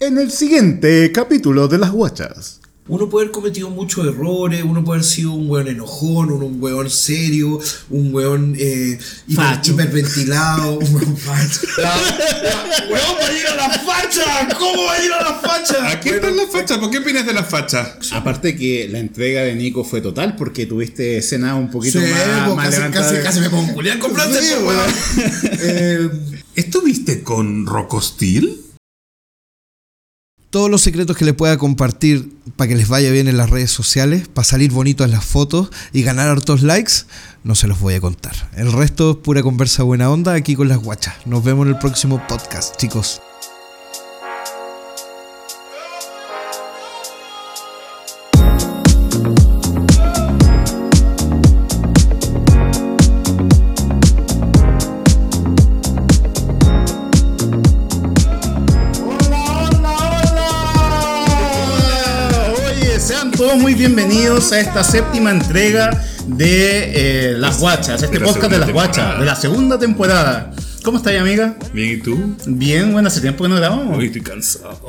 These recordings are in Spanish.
en el siguiente capítulo de Las Guachas. Uno puede haber cometido muchos errores, uno puede haber sido un weón enojón, un, un weón serio, un weón eh, hiper- hiperventilado, un weón facho. La- la- ¡Weón, va a ir a la facha! ¿Cómo va a ir a la facha? Aquí están las fachas. ¿Por qué opinas de las fachas? Aparte que la entrega de Nico fue total porque tuviste escena un poquito Sí, más, pues, más casi, levantada. casi, casi me pongo Julián con Sí, pues, weón. Eh, ¿Estuviste con Rocostil? Todos los secretos que les pueda compartir para que les vaya bien en las redes sociales, para salir bonito en las fotos y ganar hartos likes, no se los voy a contar. El resto es pura conversa buena onda aquí con las guachas. Nos vemos en el próximo podcast, chicos. Bienvenidos a esta séptima entrega de eh, Las Guachas, este De podcast de Las Guachas, de la segunda temporada. ¿Cómo estás, amiga? Bien, ¿y tú? Bien, bueno, hace tiempo que no grabamos. Hoy estoy cansado.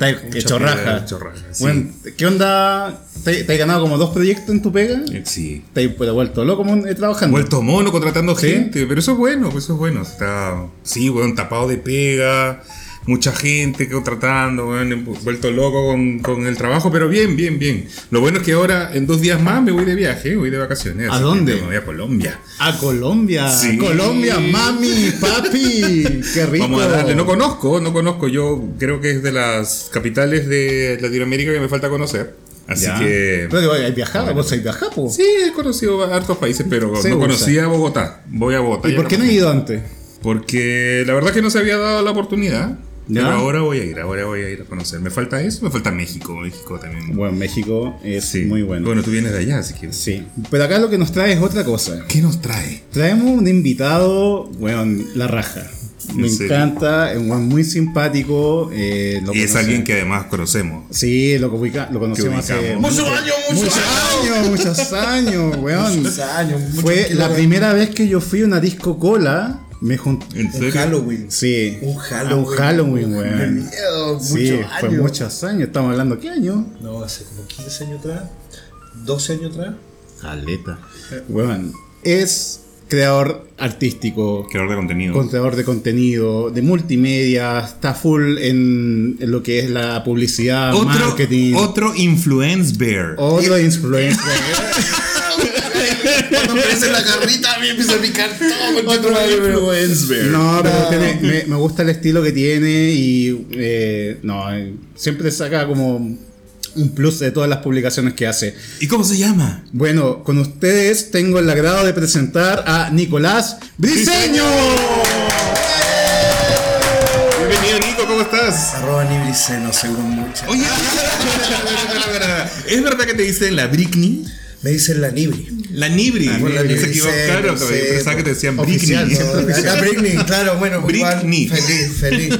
Sí. Bueno, ¿qué onda? ¿Te, te has ganado como dos proyectos en tu pega? Eh, Sí. ¿Te has pues, vuelto loco eh, trabajando? Vuelto mono contratando Sí. gente, pero eso es bueno, eso es bueno. Está, sí, weón, tapado de pega, mucha gente contratando, weón, vuelto loco con, con el trabajo, pero bien, bien, bien. Lo bueno es que ahora, en dos días más, me voy de viaje, voy de vacaciones. ¿A dónde? Me voy a Colombia. A Colombia. Sí. Colombia, mami, papi. Qué rico. Vamos a darle. No conozco, no conozco. Yo creo que es de las capitales de Latinoamérica que me falta conocer. Así Ya. que. Pero hay viajado, vos hay viajado. Sí, he conocido a hartos países, pero Se no usa. conocía Bogotá. Voy a Bogotá. ¿Y por qué no he ido antes? Porque la verdad es que no se había dado la oportunidad. Ya. Pero ahora voy a ir, ahora voy a ir a conocer. Me falta eso, me falta México. México también. Bueno, México es Sí. muy bueno. Bueno, tú vienes de allá, así que. Sí. Pero acá lo que nos trae es otra cosa. ¿Qué nos trae? Traemos un invitado, bueno, la raja. Me encanta, es un muy simpático. eh, lo Y es alguien que además conocemos. Sí, lo, ubica- lo conocemos Que hace. Muchos años, muchos años, muchos años, weón. Muchos años, muchos Fue la primera vez que yo fui a una disco cola. Me junté. ¿En Un? Halloween. Sí. Un Halloween. Un Halloween, weón. miedo, Sí, muchos fue años. muchos años. Estamos hablando, ¿qué año? No, hace como 15 años atrás, 12 años atrás. Caleta. Weón, es creador artístico, Creador de contenido. con creador de contenido, de multimedia, está full en, en lo que es la publicidad, otro, marketing. otro influence bear. Otro influencer. Cuando aparece la carrita, a mí empieza a picar todo. con Otro influencer. No, pero tiene- me, me gusta el estilo que tiene y eh, no, eh, siempre saca como un plus de todas las publicaciones que hace. ¿Y cómo se llama? Bueno, con ustedes tengo el agrado de presentar a Nicolás Briseño. Bienvenido, Nico, ¿cómo estás? Arroba Nibriceno, según muchas. Oye, ¿es verdad que te dicen la Britney? Me dicen la Nibri. La Nibri. la se Nibri, equivocaron, sí, pensaba que te decían Britney. siempre La Britney, claro, bueno, igual, Britney. feliz, feliz.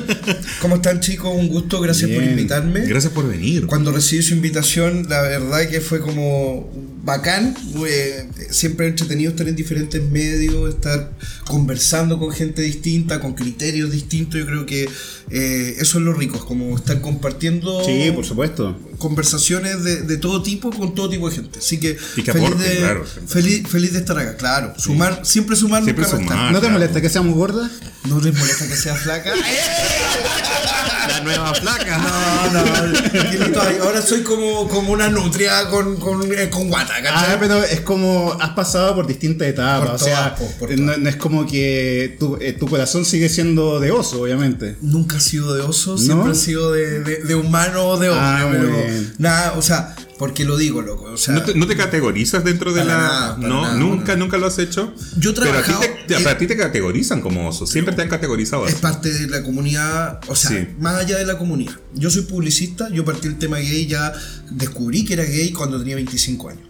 ¿Cómo están chicos? Un gusto, gracias por invitarme. Gracias por venir. Cuando recibí su invitación, la verdad que fue como bacán. eh, siempre entretenido estar en diferentes medios, estar conversando con gente distinta, con criterios distintos. Yo creo que eh, eso es lo rico, es como estar compartiendo Sí, por supuesto. conversaciones de, de todo tipo con todo tipo de gente. Así que, Y que feliz, de, claro. feliz, feliz de estar acá, claro. Sumar, siempre sumar, Siempre nunca restar. sumar. ¿No te claro. molesta que seamos gordas? ¿No les molesta que sea flaca? La nueva flaca. No, no, ahora soy como, como una nutria con, con, eh, con guata, ¿cachai? Ah, pero es como has pasado por distintas etapas. Por o sea, todas, por no, no es como que tu, eh, tu corazón sigue siendo de oso, obviamente. Nunca ha sido de oso, siempre ¿No? ha sido de, de, de humano o de hombre, Ah, pero bien. nada, o sea, porque lo digo, loco, o sea, ¿No te, no te categorizas dentro de la.? nada, no, nada, nunca, nunca lo has hecho. Yo he Pero a ti trabajado- te, pero a ti te categorizan como oso. Siempre te han categorizado es parte de la comunidad, o sea, Sí. más allá de la comunidad. Yo soy publicista, yo partí el tema gay, ya descubrí que era gay cuando tenía 25 años.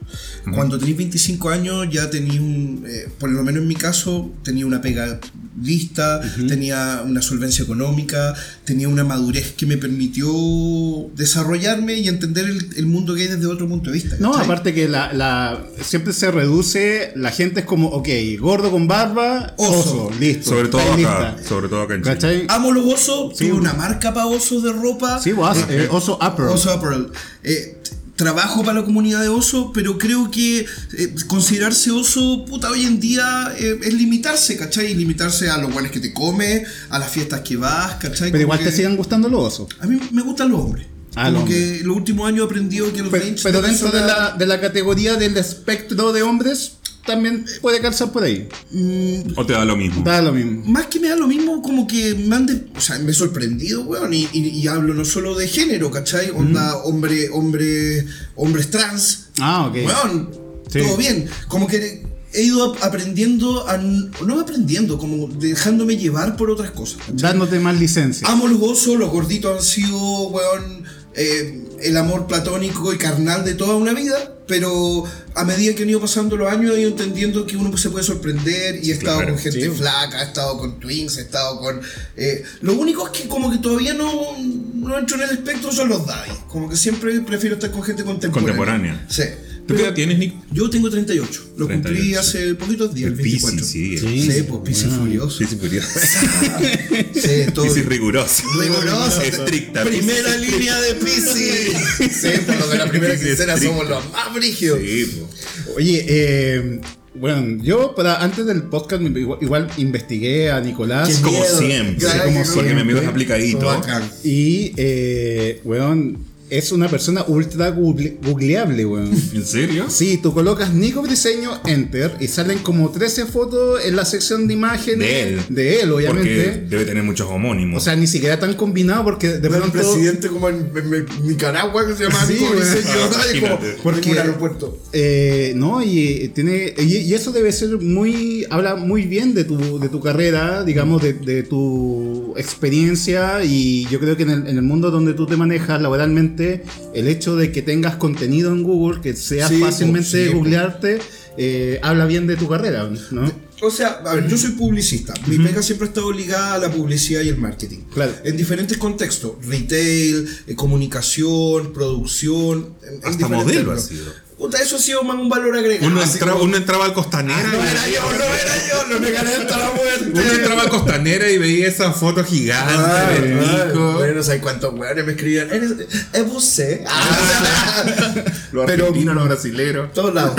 Cuando tenéis 25 años ya tenéis un, eh, por lo menos en mi caso, tenía una pega lista, tenía una solvencia económica, tenía una madurez que me permitió desarrollarme y entender el, el mundo gay desde otro punto de vista. No, ¿cachai? aparte que la, la- siempre se reduce, la gente es como, ok, gordo con barba, Oso. oso, listo. Sobre todo acá, lista. sobre todo acá en Chile. ¿Cachai? Amo los osos, Sí, tuve una marca para osos de ropa. Sí, vos, eh, oso upper. Oso Apparel. Eh, trabajo para la comunidad de oso, pero creo que eh, considerarse oso, puta, hoy en día eh, es limitarse, ¿cachai? Y limitarse a los guanes que te comes, a las fiestas que vas, ¿cachai? Pero Como igual te siguen gustando los osos. A mí me gustan los hombres. Ah, Como los que los últimos años he aprendido que los Pero, pero dentro de la, de la categoría del espectro de hombres, también puede calzar por ahí. Mm, ¿O te da lo mismo? Da lo mismo. más que me da lo mismo, como que me han de- o sea, me he sorprendido, weón, y, y- y hablo no solo de género, ¿cachai? Onda, hombre, hombre, hombres trans, Ah, ok. weón, Sí. todo bien. Como que he ido ap- aprendiendo, a, no aprendiendo, como dejándome llevar por otras cosas. ¿cachai? Dándote más licencia. Amo los gozos, los gorditos han sido, weón, eh, el amor platónico y carnal de toda una vida, pero a medida que han ido pasando los años he ido entendiendo que uno se puede sorprender y he estado Claro, con gente sí. flaca, he estado con twins, he estado con... eh, lo único es que como que todavía no, no entro en el espectro son los daddy, como que siempre prefiero estar con gente contemporánea. Contemporánea. Sí. ¿Tú qué edad tienes, Nick? Yo tengo 38, lo cumplí 38. hace poquitos días, el El Piscis, 24. sí. Sí. Sí, pues Piscis furioso. Piscis furioso. Sí, todo Piscis riguroso. Riguroso. Estricta. Primera línea de Piscis. Sí, por lo de la primera quincena somos los más brígidos. Sí, po. Oye, eh, bueno, yo para antes del podcast igual, igual investigué a Nicolás. Qué Como miedo. siempre. Claro, como que- Porque mi amigo es aplicadito. Y, eh, weón, es una persona ultra google- googleable, weón. ¿En serio? Sí, tú colocas Nico Briseño, enter, y salen como 13 fotos en la sección de imágenes. De él. De él, Porque obviamente. debe tener muchos homónimos. O sea, ni siquiera tan combinado porque de Era un pronto... presidente como en, en- en Nicaragua que se llama Sí, Nico. Briseño, Ah. Como, imagínate. porque un aeropuerto. Eh, no, y eh, tiene y, y eso debe ser muy habla muy bien de tu de tu carrera, digamos de, de tu experiencia y yo creo que en el, en el mundo donde tú te manejas laboralmente el hecho de que tengas contenido en Google que sea Sí, fácilmente sí, googlearte eh, habla bien de tu carrera, ¿no? O sea, a ver, yo soy publicista. Mi pega siempre ha estado ligada a la publicidad y el marketing. Claro. En diferentes contextos. Retail, eh, comunicación, producción. en- en Hasta diferentes modelo términos. ha sido. Puta, eso ha sido más un valor agregado. Uno, entra- como- uno entraba al Costanera. No y era yo, no era yo, no me gané hasta la muerte. Uno entraba al Costanera y veía esa foto gigante Ay, de ay, Nico. Bueno, no sé cuántos weones me escribían. Eres, es usted. Los Pero- argentinos, los brasileros. todos lados.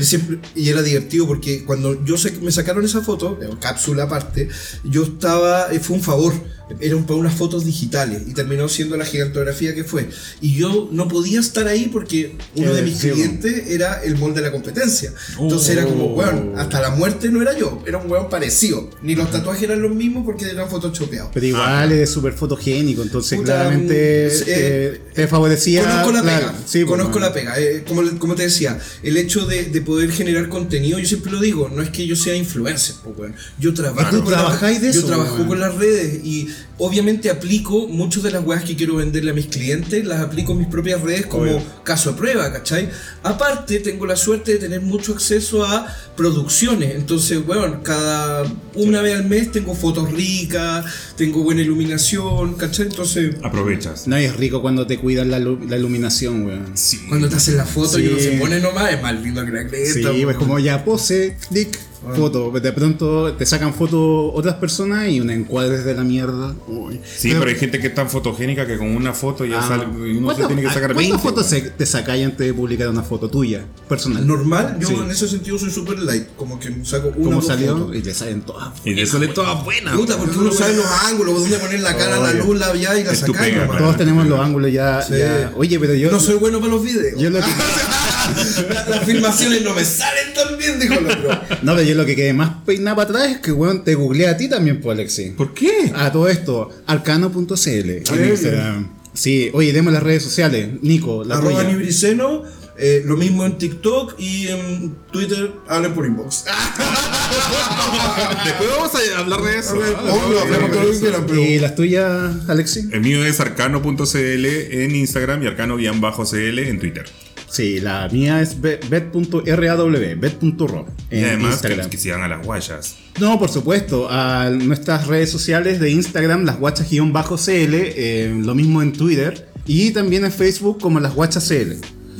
Y, siempre- y era divertido porque cuando yo sé- me sacaron esa foto, eh, cápsula aparte, yo estaba, eh, fue un favor, eran para unas fotos digitales y terminó siendo la gigantografía que fue. Y yo no podía estar ahí porque uno de mis clientes era el mall de la competencia. Entonces era como, Oh. weón, hasta la muerte no era yo, era un weón parecido. Ni los tatuajes eran los mismos porque eran photoshopeados. Pero igual es súper fotogénico, entonces Puta, claramente mm, eh, eh, te favorecía. Conozco la claro, pega. sí, pues, conozco bueno. la pega. Eh, como, como te decía, el hecho de, de poder generar contenido, yo siempre lo digo, no es que yo sea influencer, weón. Yo trabajo, con, la- trabajáis de yo eso, trabajo weón. con las redes y obviamente aplico muchas de las weas que quiero venderle a mis clientes, las aplico en mis propias redes como Obvio. caso de prueba, ¿cachai? Aparte, tengo la suerte de tener mucho acceso a producciones. Entonces, weón, cada una vez al mes tengo fotos ricas, tengo buena iluminación, ¿cachai? Entonces, Aprovechas. No, y es rico cuando te cuidan la, la iluminación, weón. Sí. Cuando te hacen la foto y Sí. uno se pone nomás, es más lindo que la cresta. Sí, pues como ya pose, clic, Ah. foto. De pronto te sacan fotos otras personas y un encuadres de la mierda. Uy. Sí, pero, hay gente que es tan fotogénica que con una foto ya Ah, sale y uno se ¿cuántas- tiene que sacar ¿Cuántas 20. fotos se- te sacáis antes de publicar una foto tuya, personal? Normal, yo Sí. en ese sentido soy super light, como que saco una o ¿Cómo dos salió? fotos. Y te salen todas. Y de sale todas buenas. Puta, porque uno sabe los ángulos, dónde poner la cara, la luz, la ya y la nomás. Todos tenemos los ángulos ya, Sí. ya- Oye, pero yo. no soy bueno para los videos. yo lo que- Las filmaciones no me salen tan bien, dijo el otro. no, pero yo lo que quedé más peinado para atrás es que, weón, te googleé a ti también, pues, Alexi. ¿Por qué? A todo esto, arcano.cl en Instagram. Sí, oye, demos las redes sociales. Nico, la Arroba tuya. Nibriceno, eh, lo mismo en TikTok y en Twitter, hablen por inbox. Después vamos a hablar de eso. Obvio, hablemos todo lo que quieran, pero- ¿Y las tuyas, Alexi? El mío es arcano.cl en Instagram y arcano-cl en Twitter. Sí, la mía es be- bet.raw, bet.ro. Y además que, Instagram. que sigan a las guayas. No, por supuesto, a nuestras redes sociales de Instagram, las guachas-cl, eh, lo mismo en Twitter y también en Facebook como las guachas CL.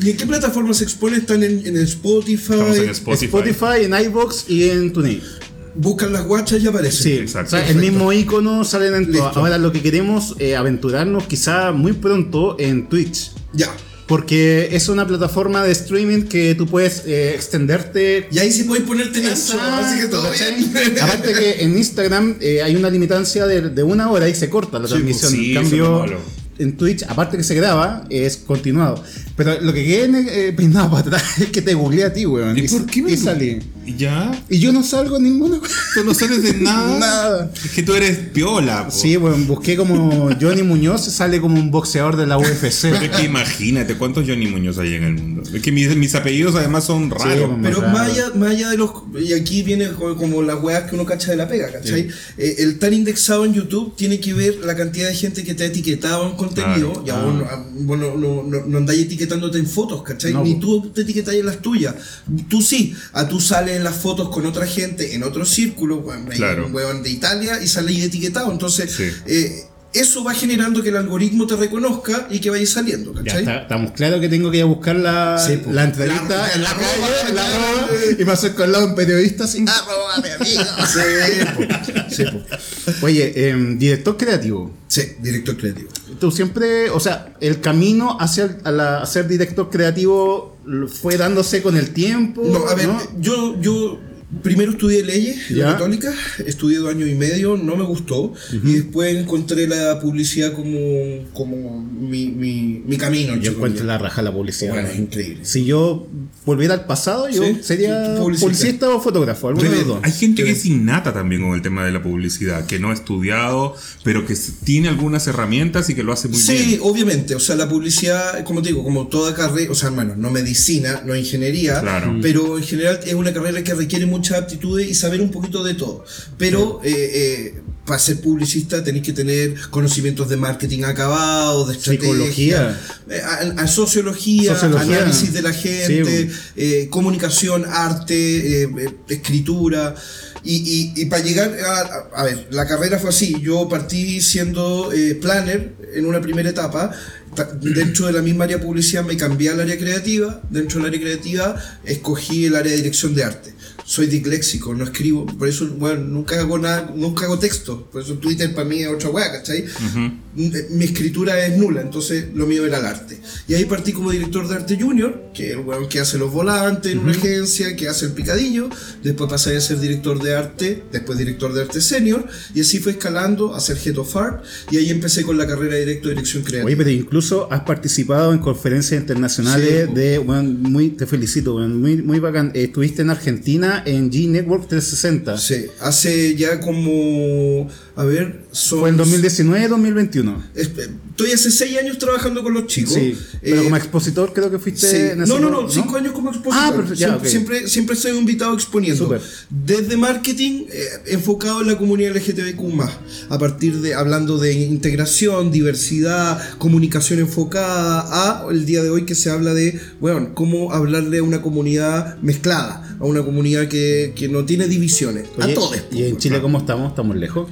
¿Y en qué plataformas se expone? ¿Están en, en Spotify? En Spotify. Spotify, en iBox y en TuneIn. Buscan las guachas y aparecen. Sí, Exacto. o sea, el mismo icono salen en. Ahora lo que queremos eh, aventurarnos quizá muy pronto en Twitch. Ya. Porque es una plataforma de streaming que tú puedes eh, extenderte Y ahí sí podéis ponerte en eso. Así que todo bien. Aparte que en Instagram eh, hay una limitancia de, de una hora y se corta la Sí, transmisión. pues sí, en eso es lo cambio, malo. en Twitch, aparte que se graba, es continuado. Pero lo que quede eh, peinado para atrás es que te googleé a ti, weón. ¿Y por qué me y salí. ¿Ya? Y yo no salgo en ninguna. Tú no sales de nada. Nada. Es que tú eres piola, po. Sí, bueno, busqué como Johnny Muñoz, sale como un boxeador de la UFC. Pero es que imagínate cuántos Johnny Muñoz hay en el mundo. Es que mis, mis apellidos además son raros. como- Pero más allá, más allá de los. Y aquí viene co- como las weas que uno cacha de la pega, ¿cachai? Eh, el estar indexado en YouTube tiene que ver la cantidad de gente que te ha etiquetado en contenido. Claro. Y no- ah, bueno, no, no, no andáis etiquetándote en fotos, ¿cachai? No, Ni tú te etiquetáis en las tuyas. Tú sí, a tú sales en las fotos con otra gente, en otro círculo, bueno, Claro. un de Italia y sales etiquetado. Entonces, Sí. eh, eso va generando que el algoritmo te reconozca y que vayas saliendo, Ya ¿cachai? está, estamos claros que tengo que ir a buscar la, Sí, po. la entrevista La- en la, la calle, arroba, la arroba, y me acerco al lado de un periodista así. Arroba, mi amigo. Sí, po. Sí, po. Oye, em, director creativo. Sí, director creativo. Tú siempre, o sea, el camino hacia a ser director creativo fue dándose con el tiempo. No, a ver, ¿no? yo, yo primero estudié leyes Ya. católica, estudié dos años y medio, no me gustó, y después encontré la publicidad como, como mi, mi, mi camino. Yo encuentro la raja la publicidad. Bueno, es increíble. Si yo volviera al pasado, yo Sí, sería publicista. publicista o fotógrafo, alguno de dos. Hay gente que es innata también con el tema de la publicidad, que no ha estudiado, pero que tiene algunas herramientas y que lo hace muy Sí, bien. obviamente, o sea, la publicidad, como te digo, como toda carrera, o sea, bueno, no medicina, no ingeniería, Claro. pero en general es una carrera que requiere muchas aptitudes y saber un poquito de todo. Pero eh, eh, para ser publicista tenéis que tener conocimientos de marketing acabado, de estrategia, Psicología. eh, a, a sociología, Sociología. análisis de la gente, Sí, eh, comunicación, arte, escritura. Y, y- y para llegar a, a- ver, la carrera fue así. Yo partí siendo planner en una primera etapa. Ta- Dentro de la misma área de publicidad me cambié al área creativa. Dentro del área creativa escogí el área de dirección de arte. Soy disléxico, no escribo, por eso, bueno, nunca hago nada, nunca hago texto. Por eso Twitter para mí es otra weá, ¿cachai? Mi escritura es nula, entonces lo mío era el arte. Y ahí partí como director de arte junior, que es el weón que hace los volantes en una agencia, que hace el picadillo. Después pasé a ser director de arte, después director de arte senior, y así fue escalando a ser head of art. Y ahí empecé con la carrera directo de dirección creativa. Oye, pero incluso has participado en conferencias internacionales Sí, de, bueno, muy, te felicito, bueno, muy, muy bacán. Eh, estuviste en Argentina en G Network 360. Sí, hace ya como, a ver, son... Fue en 2019, 2021. Es- Estoy hace seis años trabajando con los chicos. Sí, pero Eh, como expositor creo que fuiste Sí. en ese No, no, no, cinco años como expositor. Ah, pero ya, siempre, ok. siempre, siempre estoy invitado exponiendo. Desde marketing, eh, enfocado en la comunidad LGTBQ, a partir de hablando de integración, diversidad, comunicación enfocada, a el día de hoy que se habla de, bueno, cómo hablarle a una comunidad mezclada, a una comunidad que, que no tiene divisiones. Oye, a todos. ¿Y en Chile cómo estamos? ¿Estamos lejos?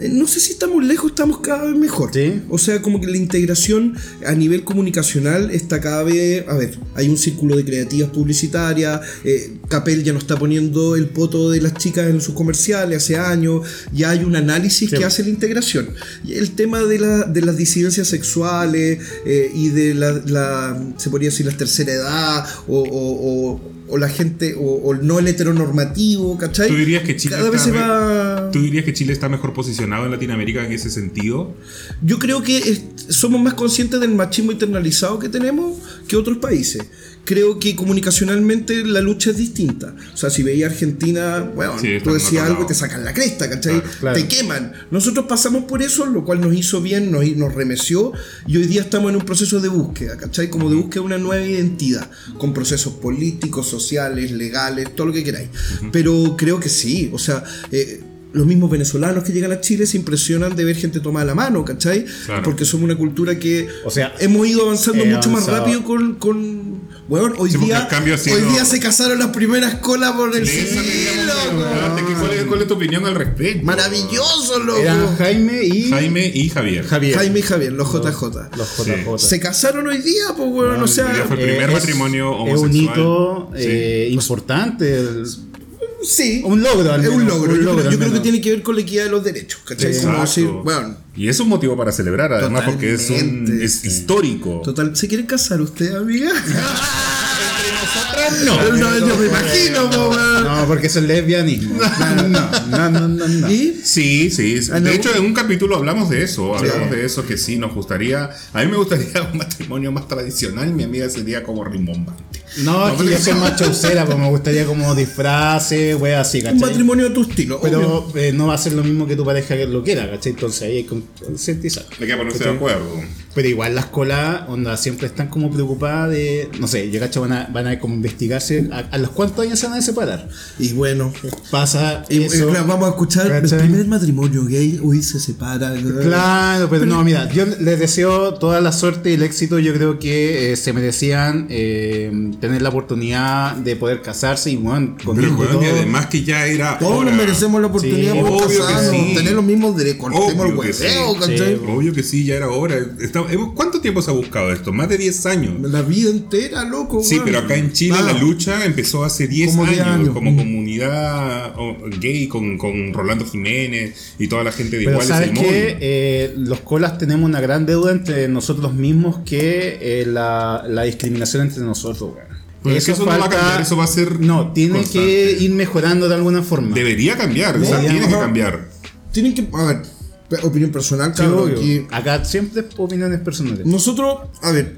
Eh, No sé si estamos lejos, estamos cada vez mejor. Sí. O sea, como que la integración a nivel comunicacional está cada vez. A ver, hay un círculo de creativas publicitarias. eh, Capel ya no está poniendo el poto de las chicas en sus comerciales hace años. Ya hay un análisis Sí. que hace la integración. Y el tema de, la- de las disidencias sexuales eh, y de la, la- Se podría decir la tercera edad o. o- o- o la gente, o, o no el heteronormativo, ¿cachai? ¿Tú dirías que Chile Cada vez se va. ¿Tú dirías que Chile está mejor posicionado en Latinoamérica en ese sentido? Yo creo que es- somos más conscientes del machismo internalizado que tenemos que otros países. Creo que comunicacionalmente la lucha es distinta. O sea, si veía Argentina, bueno, Sí, tú decías algo y te sacan la cresta, ¿cachai? Claro, claro. Te queman. Nosotros pasamos por eso, lo cual nos hizo bien, nos, nos remeció, y hoy día estamos en un proceso de búsqueda, ¿cachai? Como de búsqueda de una nueva identidad, con procesos políticos, sociales, legales, todo lo que queráis. Pero creo que sí, o sea... eh, los mismos venezolanos que llegan a Chile se impresionan de ver gente tomada la mano, ¿cachai? Claro. Porque somos una cultura que O sea, hemos ido avanzando mucho más rápido con, con weón, hoy Sí, día sido- hoy día se casaron las primeras colas por el preguntarte, ¿qué- ¿Cuál es, cuál es tu opinión al respecto? Maravilloso, loco. Eran Jaime y Jaime y Javier. Javier. Jaime y Javier, los JJ. Los JJ. Se casaron hoy día, pues weón, o sea, ya fue el primer es- matrimonio Es un homosexual. hito Sí. eh, importante. el- sí. un logro, al Es un menos, logro. un yo logro, creo, yo creo que tiene que ver con la equidad de los derechos, ¿cachai? Como Exacto. decir, weón, Y es un motivo para celebrar, además, porque es, un, histórico. total, ¿se quieren casar usted, amiga? no. No, yo me imagino, po, weón. No, porque es el lesbianismo. No, no, no, no, no. ¿Y? Sí, sí. No. De hecho, en un capítulo hablamos de eso. Hablamos de eso que sí, nos gustaría. A mí me gustaría un matrimonio más tradicional. Mi amiga sería como rimbombante. No, es que yo soy más chaucera, pues me gustaría como disfraces, wey, así, Un ¿cachai? matrimonio de tu estilo. Pero eh, no va a ser lo mismo que tu pareja que lo quiera, ¿cachai? Entonces ahí hay que concientizar. Hay que ponerse de acuerdo. Pero igual las colas, onda, siempre están como preocupadas de, no sé, yo cacho, van a, van a como investigarse a, a los cuántos años se van a separar. Y bueno, Pasa y, y eso. claro, vamos a escuchar ¿cachai? el primer matrimonio gay, hoy se separa. Claro, pero no, mira, yo les deseo toda la suerte y el éxito. Yo creo que eh, se merecían eh, tener la oportunidad de poder casarse y, bueno, con Pero, y todo. además que ya era. Todos hora. nos merecemos la oportunidad Sí, que casarnos, sí. tener los mismos derechos, el Obvio que sí. hueveo, ¿cachai? Sí. Obvio que sí, ya era hora. Hemos- ¿Cuánto tiempo se ha buscado esto? Más de 10 años. La vida entera, loco. Sí, pero acá en Chile Ah, la lucha empezó hace 10 Como años, 10 años. como Mm. comunidad gay con, con Rolando Jiménez y toda la gente de Pero Iguales sabes el que eh, los colas tenemos una gran deuda entre nosotros mismos que eh, la, la discriminación entre nosotros. es que eso no va a cambiar, eso va a ser No, tiene constante. que ir mejorando de alguna forma. Debería cambiar, o sea, tiene que cambiar. Tienen que. A ver, opinión personal, Sí, aquí- Acá siempre opiniones personales. Nosotros, a ver,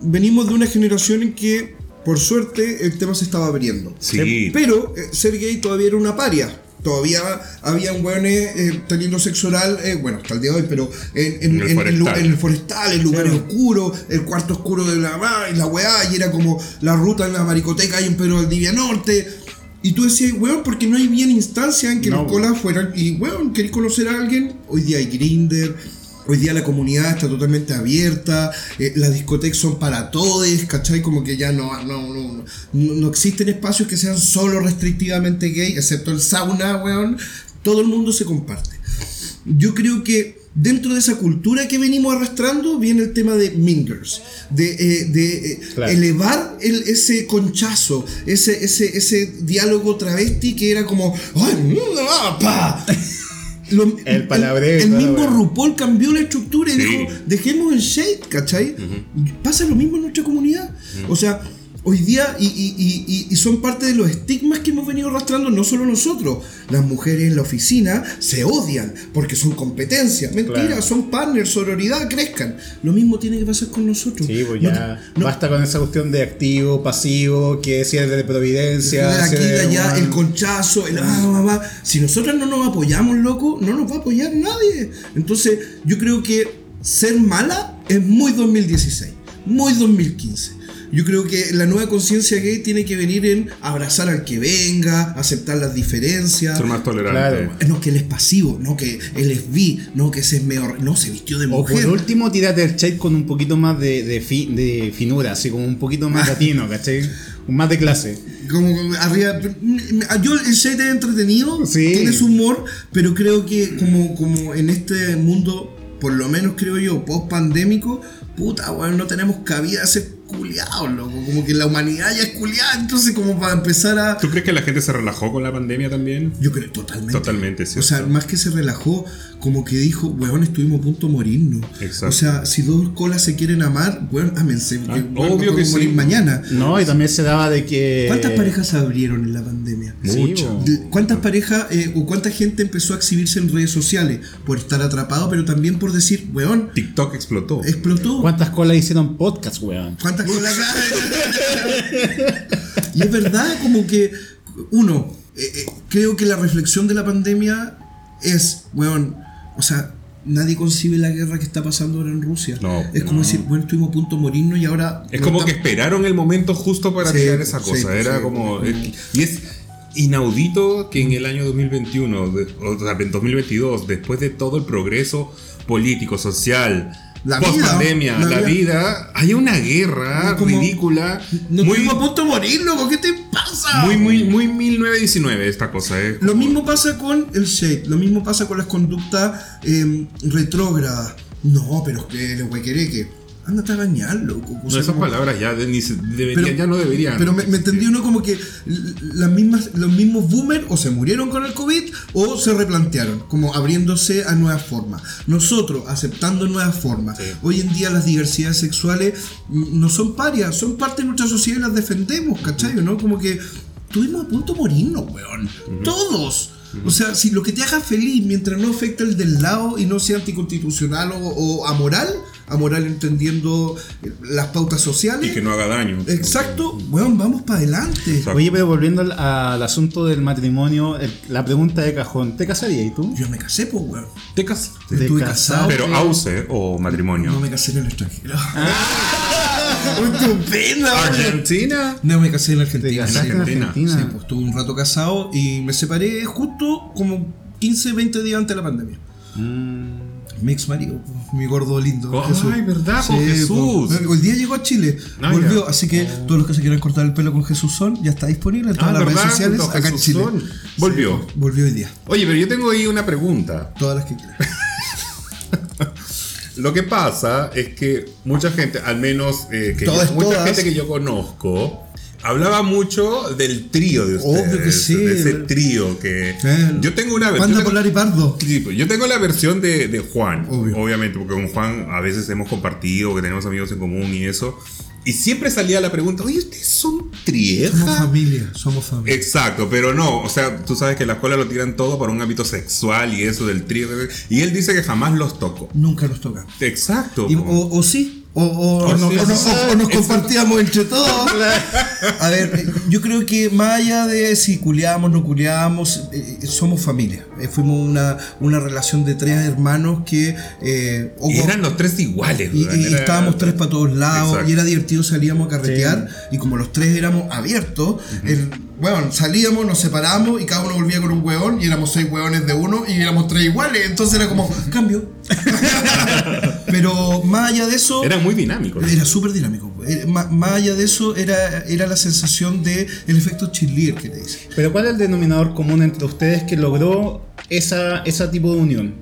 venimos de una generación en que, por suerte, el tema se estaba abriendo. Sí. Pero eh, ser gay todavía era una paria. Todavía habían weones eh, teniendo sexo oral, eh, bueno, hasta el día de hoy, pero en, en- En el forestal. en el forestal, en lugares oscuros, el cuarto oscuro de la y la weá, y era como la ruta en la maricoteca ahí en Pedro Valdivia Norte. Y tú decías, weón, porque no hay bien instancia en que No, los colas fueran. Y weón, ¿querés conocer a alguien? Hoy día hay Grinder. Hoy día la comunidad está totalmente abierta, eh, las discotecas son para todos, ¿cachai? Como que ya no, no, no, no, no existen espacios que sean solo restrictivamente gay, excepto el sauna, weón. Todo el mundo se comparte. Yo creo que dentro de esa cultura que venimos arrastrando viene el tema de mingers, de, eh, de eh, Claro. elevar el- ese conchazo, ese, ese, ese diálogo travesti que era como, ¡ay, mm, ah, pa! Lo- El palabreo El, la mismo wea. RuPaul cambió la estructura y Sí. dijo, dejemos el shade, ¿cachai? Pasa lo mismo en nuestra comunidad. O sea, hoy día, y, y- y- y- y son parte de los estigmas que hemos venido arrastrando, no solo nosotros. Las mujeres en la oficina se odian porque son competencia. Mentira, Claro. son partners, sororidad, crezcan. Lo mismo tiene que pasar con nosotros. Sí, pues ya no- basta con esa cuestión de activo, pasivo, que si es de providencia. de aquí, de allá, el conchazo, el ah, ah, ah. Si nosotros no nos apoyamos, loco, no nos va a apoyar nadie. Entonces, yo creo que ser mala es muy 2016, muy 2015. Yo creo que la nueva conciencia gay tiene que venir en abrazar al que venga, aceptar las diferencias. Ser más tolerante. Claro. No, que él es pasivo, no que él es bi, no que ese es medio. No, se vistió de O mujer. por último, tírate el shade con un poquito más de, de, fi- de finura, así como un poquito más latino, ¿cachai? Un más de clase. Como arriba. Yo el shade es entretenido, Sí. tiene su humor, pero creo que como, como en este mundo, por lo menos creo yo, post pandémico, puta, weón, no tenemos cabida a culiados, loco. Como que la humanidad ya es culiada, entonces como para empezar a. ¿Tú crees que la gente se relajó con la pandemia también? Yo creo totalmente. Totalmente, sí. O sea, más que se relajó, como que dijo, weón, estuvimos a punto de morirnos. Exacto. O sea, si dos colas se quieren amar, weón, ámense. porque, Ah, weón, obvio que sí. morir mañana. No, y también se daba de que. ¿Cuántas parejas se abrieron en la pandemia? Muchas. ¿Cuántas parejas eh, o cuánta gente empezó a exhibirse en redes sociales por estar atrapado, pero también por decir, weón, TikTok explotó. explotó? ¿Cuántas colas hicieron podcast, weón? ¿Cuántas colas? y es verdad, como que, uno, eh, eh, creo que la reflexión de la pandemia es, weón, o sea, nadie concibe la guerra que está pasando ahora en Rusia. No, es como no. decir, bueno, estuvimos a punto de morirnos y ahora... Es como que esperaron el momento justo para Sí, tirar esa sí, cosa. Era sí. como. Y es. inaudito que en el año 2021, de- o sea, en 2022, después de todo el progreso político, social, La post vida, pandemia, la la, vida. haya una guerra como- ridícula, Nos muy, a punto de morir, loco, ¿qué te pasa? muy, muy, muy 1919 esta cosa, ¿eh? Lo mismo pasa con el shade, lo mismo pasa con las conductas eh, retrógradas. No, pero es que el huequereque. Ándate a bañar, loco. O No, esas como- palabras ya, de- ni se- deberían, Pero- ya no deberían. Pero me, me entendí uno como que las mismas, los mismos boomers o se murieron con el COVID o se replantearon, como abriéndose a nuevas formas. Nosotros aceptando nuevas formas. Sí. Hoy en día las diversidades sexuales no son parias, son parte de nuestra sociedad y las defendemos, ¿cachai? ¿No? Como que estuvimos a punto de morirnos, weón. Todos. O sea, si lo que te haga feliz mientras no afecte el del lado y no sea anticonstitucional o, o amoral, amoral entendiendo eh, las pautas sociales. y que no haga daño. Exacto, weón, vamos para adelante. Exacto. Oye, pero volviendo al, al asunto del matrimonio, el- la pregunta de cajón, ¿te casarías y tú? Yo me casé, pues, weón. Te casas. ¿Te Estuve casaste? Pero auce o matrimonio. No me casé en el extranjero. ¡Estupenda, weón! Argentina. No me casé en ¿Te Argentina. en Argentina. Argentina? Sí, pues estuve un rato casado y me separé justo como 15, 20 días antes de la pandemia. Mm. Mi ex marido, mi gordo lindo. Oh, ay, ¿verdad? Con Jesús. Hoy día llegó a Chile, Ah, volvió. ya. Así que todos los que se quieran cortar el pelo con Jesús son, ya está disponible en todas Ah, las redes sociales acá en Chile. Son. Volvió. Sí, volvió hoy día. Oye, pero yo tengo ahí una pregunta. Todas las que quieran. Lo que pasa es que mucha gente, al menos eh, que yo- Todas, mucha todas. gente que yo conozco, hablaba mucho del trío de ustedes. Obvio que sí. De ese trío que. Eh, yo tengo una versión. Tengo- Polar y Pardo. Pues, yo tengo la versión de, de Juan, Obvio. obviamente, porque con Juan a veces hemos compartido, que tenemos amigos en común y eso. Y siempre salía la pregunta, oye, ¿ustedes son Somos trieja? familia, somos familia. Exacto, pero no, o sea, tú sabes que en la escuela lo tiran todo por un ámbito sexual y eso del trío. Y él dice que jamás los tocó. Nunca nos toca. Exacto. Y- o, o sí, o, o- O no- sí, o no- sí, o- o nos compartíamos entre todos. A ver, yo creo que más allá de si culiamos, no culiamos, eh, somos familia. Eh, fuimos una, una relación de tres hermanos que... eh, o- Y eran los tres iguales. y, y era- estábamos tres para todos lados Exacto. y era divertido, salíamos a carretear y como los tres éramos abiertos, el, bueno, salíamos, nos separamos y cada uno volvía con un hueón y éramos seis hueones de uno y éramos tres iguales, entonces era como, cambio. Pero más allá de eso... Era muy dinámico. Era súper dinámico. Eh, Más allá de eso, era, era la sensación de el efecto cheerleader que te dice. Pero ¿cuál es el denominador común entre ustedes que logró esa, ese tipo de unión?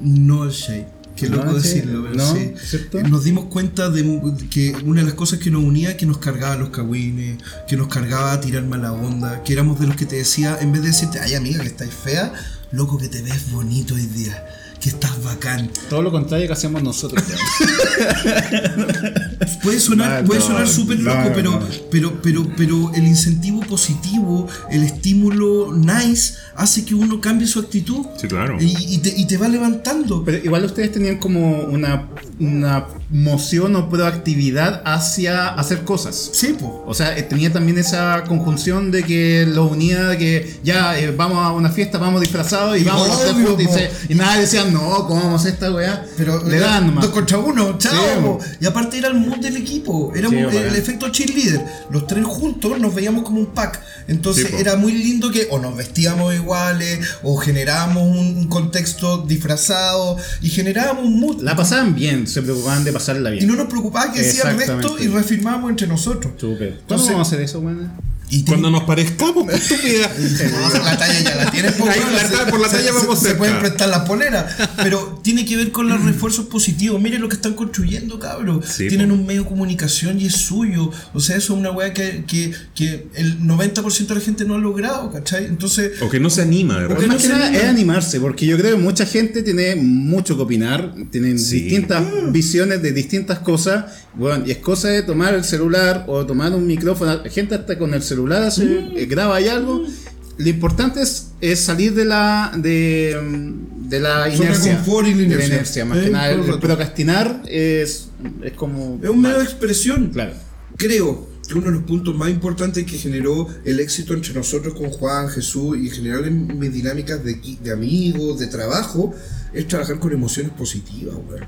No el shade. Qué loco decirlo, ¿no? sí. ¿Cierto? Nos dimos cuenta de que una de las cosas que nos unía que nos cargaba los cagüines, que nos cargaba a tirar mala onda, que éramos de los que te decía, en vez de decirte, ay amiga, que estáis fea, loco que te ves bonito hoy día, que estás bacán. Todo lo contrario que hacemos nosotros. Puede sonar, No, puede no, sonar súper no, loco, no, pero, no. pero, pero, pero el incentivo positivo, el estímulo nice, hace que uno cambie su actitud. Sí, claro. Y, y te, y te va levantando. Pero igual ustedes tenían como una, una moción o proactividad hacia hacer cosas. Sí, po. O sea, eh, tenía también esa conjunción de que lo unía, de que ya eh, vamos a una fiesta, vamos disfrazados y Y vamos a hacer. Y, se- y nadie decía, no, ¿cómo vamos a hacer esta weá? Pero le era dan nomás. dos contra uno, chao. Sí, y aparte era el mood del equipo, éramos Sí, el, efecto cheerleader. Los tres juntos nos veíamos como un pack. Entonces Sí, era muy lindo que o nos vestíamos iguales, o generábamos un, un contexto disfrazado, y generábamos un mood. La pasaban bien, se preocupaban de pasarla bien. y no nos preocupaba que decía el resto y reafirmábamos entre nosotros. Súper. ¿Cuándo Entonces- vamos a hacer eso, weón? Y te- Cuando nos parezcamos, estúpida. No, la talla ya la tienes Ahí la talla- por la talla vamos se, cerca. pueden prestar las poleras pero tiene que ver con los refuerzos positivos miren lo que están construyendo cabros Sí, tienen po. un medio de comunicación y es suyo o sea eso es una weá que, que, que el 90% de la gente no ha logrado ¿cachai? entonces O que no se anima, verdad. Más no que se nada anima. es animarse, porque yo creo que mucha gente tiene mucho que opinar, tienen Sí. distintas visiones de distintas cosas, bueno, y es cosa de tomar el celular o tomar un micrófono, gente hasta con el celular hace, eh, graba ahí algo. Lo importante es, es salir de la de, de la inercia. confort y la de inercia. más Eh, que nada. todo el El rato. procrastinar es, es como. es un medio de expresión Claro. creo que uno de los puntos más importantes que generó el éxito entre nosotros con Juan, Jesús y en general en mis dinámicas de, de amigos, de trabajo, es trabajar con emociones positivas, weón.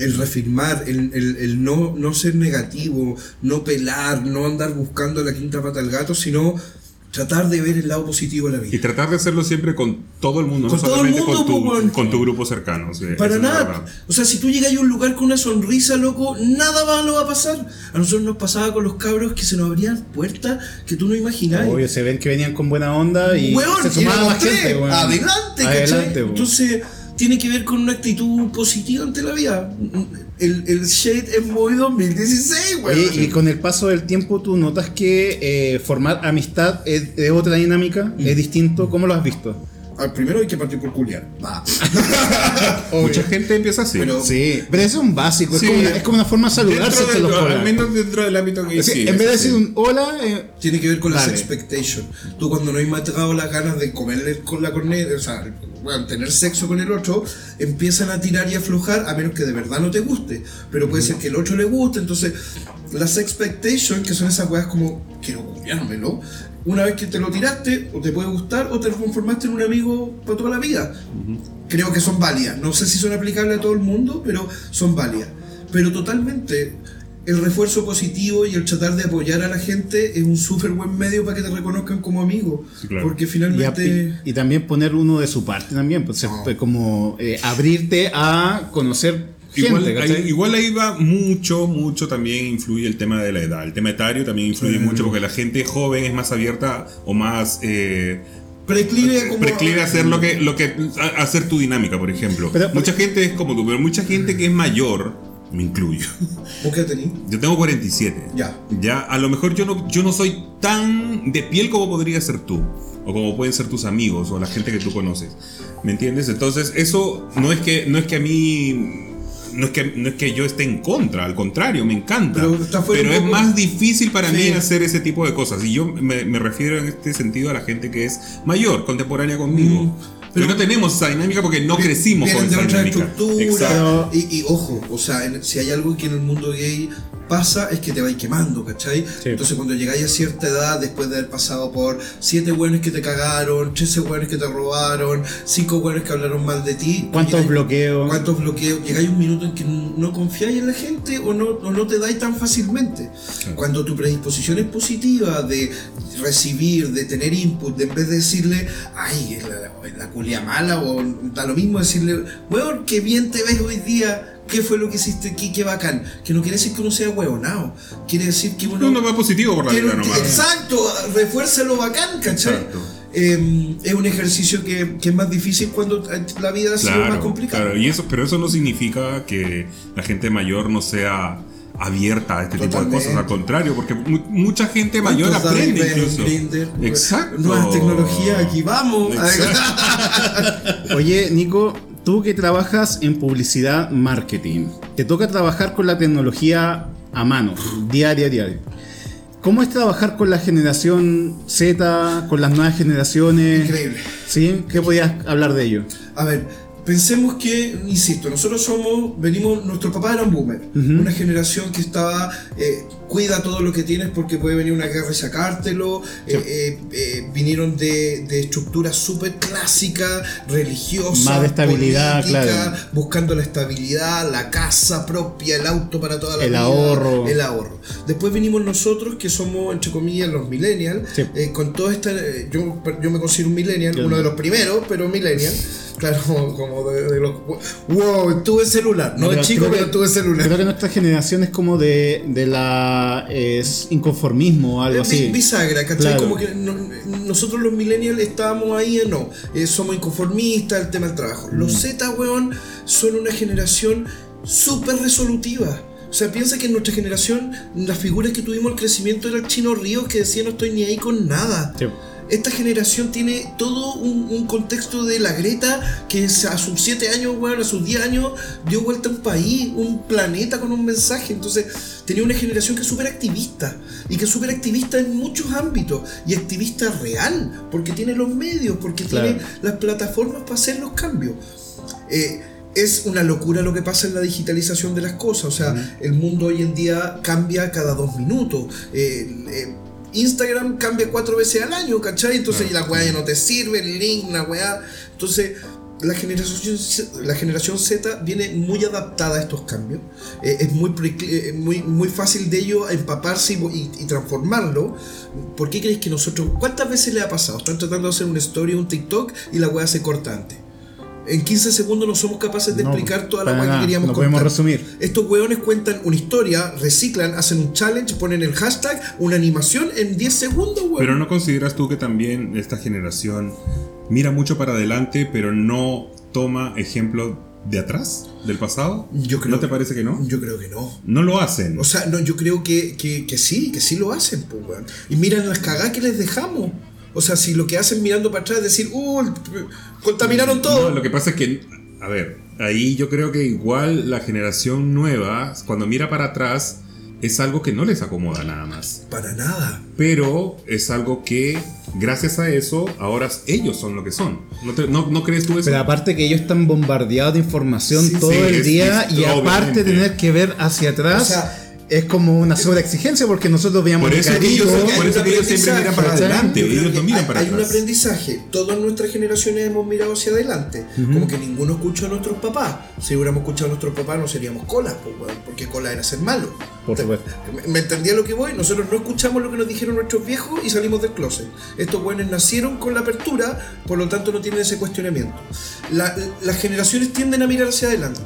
El reafirmar, el, el- el no, no ser negativo, no pelar, no andar buscando la quinta pata al gato, sino tratar de ver el lado positivo de la vida. Y tratar de hacerlo siempre con todo el mundo, Con no todo el solamente mundo, con, tu, po, weón. con tu grupo cercano. sí, Para nada. O sea, si tú llegas a un lugar con una sonrisa, loco, nada malo va a pasar. A nosotros nos pasaba con los cabros que se nos abrían puertas que tú no imaginabas. Obvio, se ven que venían con buena onda y Weón, se sumaba más gente, weón. Adelante, ¿cachai? Adelante. Entonces, tiene que ver con una actitud positiva ante la vida. El, el Shade es muy 2016, weón. Oye, y con el paso del tiempo tú notas que eh, formar amistad es, es otra dinámica, Mm. es distinto. ¿Cómo lo has visto? Al primero hay que partir por culiar. Va. Mucha gente empieza así. Pero- Sí, pero eso es un básico, Sí. es, como una, es como una forma de saludarse los al menos dentro del ámbito que sí, en vez de decir un hola, eh, Tiene que ver con las expectations. Tú cuando no hay matado las ganas de comerle con la corneta, o sea, bueno, tener sexo con el otro, empiezan a tirar y aflojar a menos que de verdad no te guste. Pero puede ser que el otro le guste, entonces las expectations, que son esas weas como, quiero copiármelo, una vez que te lo tiraste, o te puede gustar, o te transformaste en un amigo para toda la vida. Creo que son válidas. No sé si son aplicables a todo el mundo, pero son válidas. Pero totalmente, el refuerzo positivo y el tratar de apoyar a la gente es un súper buen medio para que te reconozcan como amigo. Sí, claro. Porque finalmente... y también poner uno de su parte también, pues, es como eh, abrirte a conocer Igual, gente, ahí, igual ahí va mucho, mucho también influye el tema de la edad. El tema etario también influye mucho porque la gente joven es más abierta o más eh, Preclive como... preclive a hacer lo que, lo que a- a hacer tu dinámica, por ejemplo. Pero- mucha gente es como tú, pero mucha gente que es mayor, me incluyo. ¿Vos qué tenés? Yo tengo 47. Ya. Ya, a lo mejor yo no, yo no soy tan de piel como podría ser tú. O como pueden ser tus amigos o la gente que tú conoces. ¿Me entiendes? Entonces, eso no es que, no es que a mí. No es, que, no es que yo esté en contra, al contrario, me encanta. Pero es poco- más difícil para Sí. mí hacer ese tipo de cosas. Y yo me, me refiero en este sentido a la gente que es mayor, contemporánea conmigo. Mm. Pero Pero- no tenemos esa dinámica porque no crecimos con esa otra dinámica. estructura. Exacto. Y, y ojo, o sea, en- si hay algo que en el mundo gay pasa es que te vais quemando, ¿cachai? Entonces cuando llegáis a cierta edad, después de haber pasado por siete buenos que te cagaron, 13 buenos que te robaron, cinco buenos que hablaron mal de ti. ¿Cuántos llegáis- bloqueos? ¿Cuántos bloqueos? Llegáis a un minuto en que no confiáis en la gente o no, o no te dais tan fácilmente. Cuando tu predisposición es positiva de recibir, de tener input, de en vez de decirle, ay, es la, es la culia mala, o da lo mismo decirle, weón, qué bien te ves hoy día, qué fue lo que hiciste aquí, qué bacán. Que no quiere decir que uno sea huevonao, quiere decir que uno. Uno va positivo por la vida no- nomás. Exacto, refuerza lo bacán, ¿cachai? Exacto. Eh, es un ejercicio que, que es más difícil cuando la vida ha sido más complicada. claro, y eso, pero eso no significa que la gente mayor no sea abierta a este tipo de cosas, al contrario, porque mu- mucha gente mayor ¿Cuántos aprende incluso. Grindr? Exacto. Nuevas tecnologías, aquí vamos. Oye, Nico, tú que trabajas en publicidad marketing, te toca trabajar con la tecnología a mano, diaria, diaria. ¿Cómo es trabajar con la generación Z, con las nuevas generaciones? Increíble. ¿Sí? ¿Qué podías hablar de ello? A ver, pensemos que, insisto, nosotros somos, venimos, nuestros papás eran boomer, una generación que estaba, eh, cuida todo lo que tienes porque puede venir una guerra y sacártelo, eh, eh, eh, vinieron de, de estructuras súper clásicas, religiosas, Más de estabilidad, claro. buscando la estabilidad, la casa propia, el auto para toda la El vida, ahorro. el ahorro. Después vinimos nosotros que somos, entre comillas, los millennials, Sí. con toda esta, eh, yo, yo me considero un millennial, uno de los primeros, pero millennial. Claro, como, como de, de los. ¡Wow! Tuve celular. No, es chico, pero que- tuve celular. Creo que nuestra generación es como de, de la es inconformismo o algo así. bisagra, ¿cachai? Claro. Como que no- nosotros los millennials estábamos ahí, no. Eh, somos inconformistas, el tema del trabajo. Los Z, weón, son una generación súper resolutiva. O sea, piensa que en nuestra generación las figuras que tuvimos el crecimiento era el chino Ríos que decía no estoy ni ahí con nada. Sí. Esta generación tiene todo un, un contexto de la Greta que a sus 7 años, weón, a sus 10 años dio vuelta a un país, un planeta con un mensaje. Entonces, tenía una generación que es súper activista y que es súper activista en muchos ámbitos y activista real, porque tiene los medios, porque Claro. tiene las plataformas para hacer los cambios. Eh, es una locura lo que pasa en la digitalización de las cosas. O sea, el mundo hoy en día cambia cada dos minutos. Eh, eh, Instagram cambia cuatro veces al año, ¿cachai? Entonces la weá ya no te sirve, el link, la weá. Entonces, la generación, la generación Z viene muy adaptada a estos cambios. Eh, es muy, eh, muy, muy fácil de ello empaparse y, y- y transformarlo. ¿Por qué creéis que nosotros... ¿Cuántas veces le ha pasado? Están tratando de hacer una story, un TikTok y la weá se corta antes. En 15 segundos no somos capaces de No, explicar toda la weá que queríamos no contar. podemos resumir. Estos weones cuentan una historia, reciclan, hacen un challenge, ponen el hashtag, una animación en 10 segundos, weón. Pero no consideras tú que también esta generación mira mucho para adelante, pero no toma ejemplo de atrás, del pasado? Yo creo- ¿No te parece que no? Yo creo que no. No lo hacen. O sea, no, yo creo que, que, que sí, que sí lo hacen, pues, weón. Y miran las cagadas que les dejamos. O sea, si lo que hacen mirando para atrás es decir, uh, contaminaron todo. No, lo que pasa es que, a ver, ahí yo creo que igual la generación nueva, cuando mira para atrás, es algo que no les acomoda nada más. Para nada. Pero es algo que, gracias a eso, ahora ellos son lo que son. ¿No, te- no- no crees tú eso? Pero aparte que ellos están bombardeados de información Sí, todo sí, el es- día es- y aparte obviamente. tener que ver hacia atrás O sea, es como una sobreexigencia porque nosotros veíamos Por eso ellos- Hay por un eso que ellos siempre aprendizaje, miran para adelante, ellos no miran hay, para hay un aprendizaje. Todas nuestras generaciones hemos mirado hacia adelante. Como que ninguno escuchó a nuestros papás. Si hubiéramos escuchado a nuestros papás, no seríamos colas, pues, porque cola era ser malo. Por supuesto. ¿Me, me entendía lo que voy? Nosotros no escuchamos lo que nos dijeron nuestros viejos y salimos del closet. Estos buenos nacieron con la apertura, por lo tanto no tienen ese cuestionamiento. La- las generaciones tienden a mirar hacia adelante.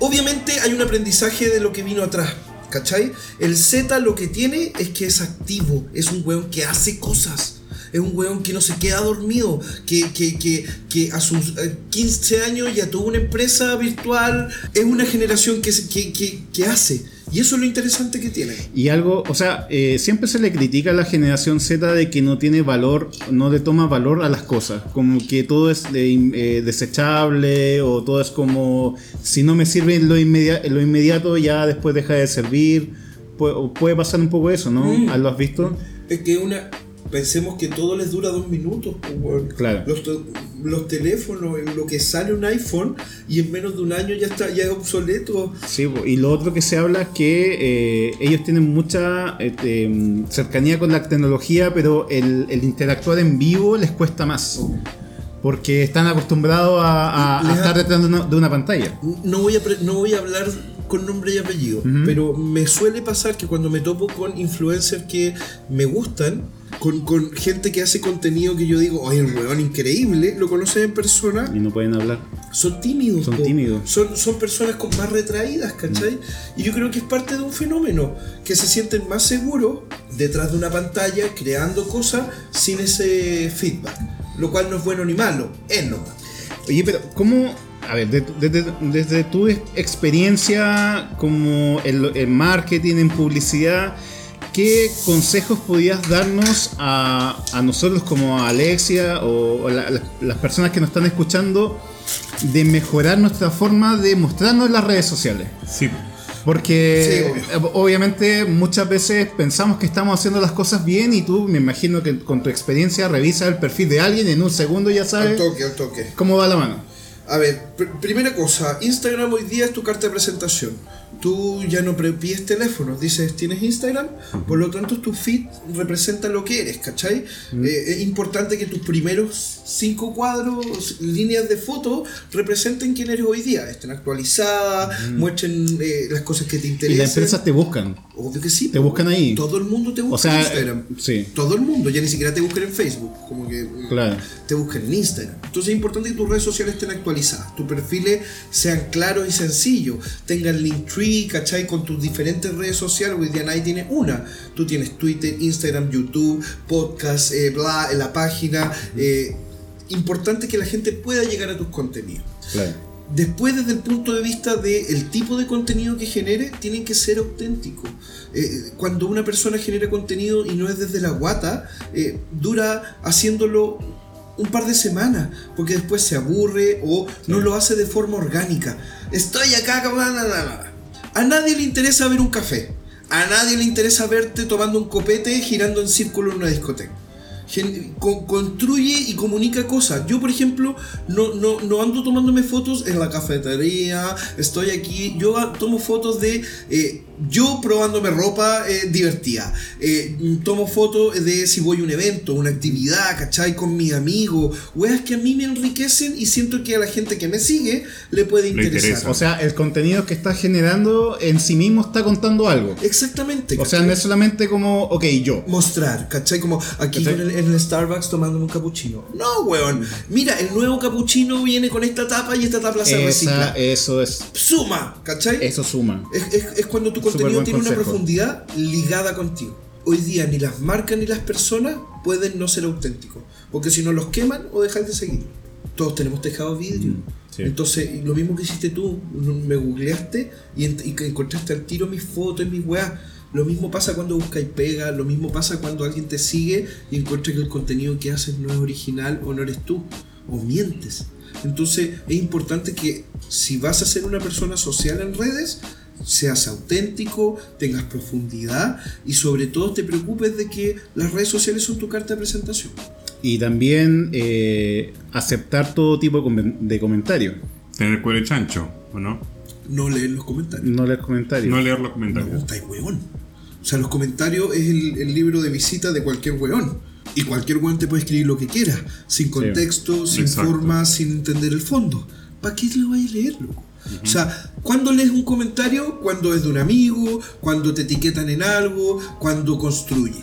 Obviamente hay un aprendizaje de lo que vino atrás. ¿Cachai? El Z lo que tiene es que es activo, es un weón que hace cosas. Es un weón que no se queda dormido, que, a sus eh, 15 años ya tuvo una empresa virtual. Es una generación que hace. Y eso es lo interesante que tiene. Y algo, o sea, eh, siempre se le critica a la generación Z de que no tiene valor, no le toma valor a las cosas, como que todo es de- eh, desechable o todo es como, si no me sirve en lo, inmedia- en lo inmediato ya después deja de servir, puede, o puede pasar un poco eso, ¿no? Mm. ¿Lo has visto? Es que una. Pensemos que todo les dura dos minutos, pues. Claro. Los, los teléfonos, en lo que sale un iPhone y en menos de un año ya está ya es obsoleto. Sí, y lo otro que se habla es que eh, ellos tienen mucha eh, cercanía con la tecnología, pero el, el interactuar en vivo les cuesta más. Porque están acostumbrados a, estar detrás de una, de una pantalla. No voy a, pre- no voy a hablar con nombre y apellido, pero me suele pasar que cuando me topo con influencers que me gustan, con, con gente que hace contenido que yo digo, oye, el weón increíble, lo conocen en persona, Y no pueden hablar. son tímidos. Son po. tímidos. Son, son personas con más retraídas, ¿cachai? Y yo creo que es parte de un fenómeno, que se sienten más seguros detrás de una pantalla, creando cosas sin ese feedback. Lo cual no es bueno ni malo, es nomás. Oye, pero ¿cómo, a ver, de- desde, desde tu ex- experiencia como en, en marketing, en publicidad, ¿qué consejos podías darnos a, a nosotros como a Alexia o, o la- la- las personas que nos están escuchando de mejorar nuestra forma de mostrarnos en las redes sociales? Sí. Porque Sí, eh, obviamente muchas veces pensamos que estamos haciendo las cosas bien y tú me imagino que con tu experiencia revisas el perfil de alguien y en un segundo ya Al sabes toque, al toque. cómo va la mano. A ver, pr- primera cosa, Instagram hoy día es tu carta de presentación. Tú ya no pides teléfonos, dices tienes Instagram, por lo tanto tu feed representa lo que eres, ¿cachai? Eh, es importante que tus primeros cinco cuadros, líneas de foto, representen quién eres hoy día, estén actualizadas, muestren eh, las cosas que te Y interesan. las empresas te buscan. Obvio que sí. te buscan ahí. Todo el mundo te busca O sea, en Instagram. eh, sí. Todo el mundo, ya ni siquiera te buscan en Facebook, como que Claro. te buscan en Instagram. Entonces es importante que tus redes sociales estén actualizadas, tus perfiles sean claros y sencillos, tengan Linktree, ¿cachai? Con tus diferentes redes sociales, hoy día nadie tiene una. Tú tienes Twitter, Instagram, YouTube, podcast, eh, bla, en la página. eh, importante que la gente pueda llegar a tus contenidos. Claro. Después, desde el punto de vista del tipo de contenido que genere, tienen que ser auténticos. Eh, cuando una persona genera contenido y no es desde la guata, eh, dura haciéndolo un par de semanas, porque después se aburre o no lo hace de forma orgánica. Estoy acá, bla, bla, bla, bla. A nadie le interesa ver un café. A nadie le interesa verte tomando un copete girando en círculo en una discoteca. Construye y comunica cosas. Yo, por ejemplo, no, no, no ando tomándome fotos en la cafetería, estoy aquí, yo tomo fotos de eh, yo probándome ropa eh, divertida, Eh, tomo fotos de si voy a un evento, una actividad, ¿cachai? Con mis amigos, weas que a mí me enriquecen y siento que a la gente que me sigue le puede interesar. interesa. O sea, el contenido que estás generando en sí mismo está contando algo. Exactamente. O sea, ¿cachai? no es solamente como, ok, yo. mostrar, ¿cachai? Como aquí ¿Cachai? En el Starbucks tomándome un capuchino. No, weón. Mira, el nuevo capuchino viene con esta tapa y esta tapa se recicla. eso es. Suma, ¿cachai? Eso suma. Es, es- es cuando tu contenido tiene una profundidad ligada contigo. Hoy día ni las marcas ni las personas pueden no ser auténticos. Porque si no los queman o dejan de seguir. Todos tenemos tejado vidrio. sí. Entonces, lo mismo que hiciste tú, me googleaste y, y encontraste al tiro mis fotos y mis weas. Lo mismo pasa cuando buscáis pega, lo mismo pasa cuando alguien te sigue y encuentra que el contenido que haces no es original o no eres tú, o mientes. Entonces es importante que si vas a ser una persona social en redes, seas auténtico, tengas profundidad y sobre todo te preocupes de que las redes sociales son tu carta de presentación. Y también eh, aceptar todo tipo de comen- de comentarios. Tener cuero chancho, ¿o no? No leer los comentarios. No leer comentarios. No leer los No, comentarios. estáis hueón. O sea, los comentarios es el, el libro de visita de cualquier hueón. Y cualquier hueón te puede escribir lo que quiera, sin contexto, sin Exacto. forma, sin entender el fondo. ¿Para qué lo vais a leer, loco? O sea, cuando lees un comentario, cuando es de un amigo, cuando te etiquetan en algo, cuando construye.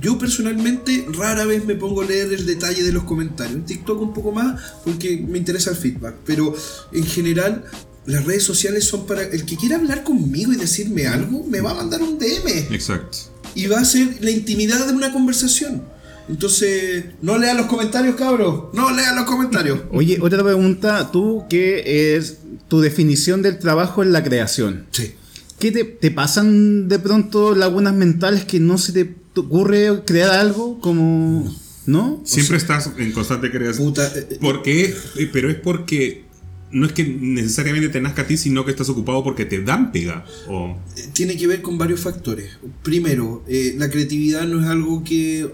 Yo personalmente rara vez me pongo a leer el detalle de los comentarios. En TikTok un poco más porque me interesa el feedback. Pero en general las redes sociales son para... El que quiera hablar conmigo y decirme algo, me va a mandar un DM. Exacto. Y va a ser la intimidad de una conversación. Entonces, no lean los comentarios, cabros. No lean los comentarios. Oye, otra pregunta. Tú, ¿qué es tu definición del trabajo en la creación? Sí. ¿Qué te, te pasan de pronto lagunas mentales que no se te ocurre crear algo como... ¿No? Siempre estás en constante creación. Puta, eh, eh, Porque es, eh, pero es porque no es que necesariamente te nazca a ti, sino que estás ocupado porque te dan pega. O, tiene que ver con varios factores. Primero, eh, la creatividad no es algo que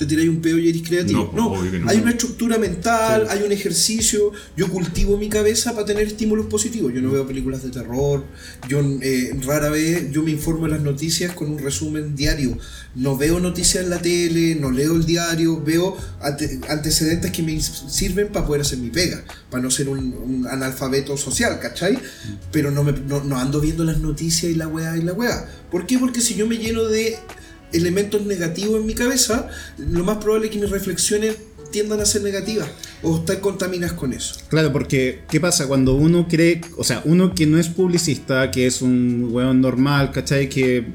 te tiráis un peo y eres creativo. No, No, hay una estructura mental, hay un ejercicio. Yo cultivo mi cabeza para tener estímulos positivos. Yo no veo películas de terror. Yo eh, rara vez yo me informo de las noticias con un resumen diario. No veo noticias en la tele, no leo el diario, veo ante- antecedentes que me sirven para poder hacer mi pega, para no ser un, un analfabeto social, ¿cachai? Pero no, me, no, no ando viendo las noticias y la weá y la weá. ¿Por qué? Porque si yo me lleno de elementos negativos en mi cabeza, lo más probable es que mis reflexiones tiendan a ser negativas o estar contaminadas con eso. Claro, porque ¿qué pasa? Cuando uno cree, o sea, uno que no es publicista, que es un weón normal, ¿cachai? Que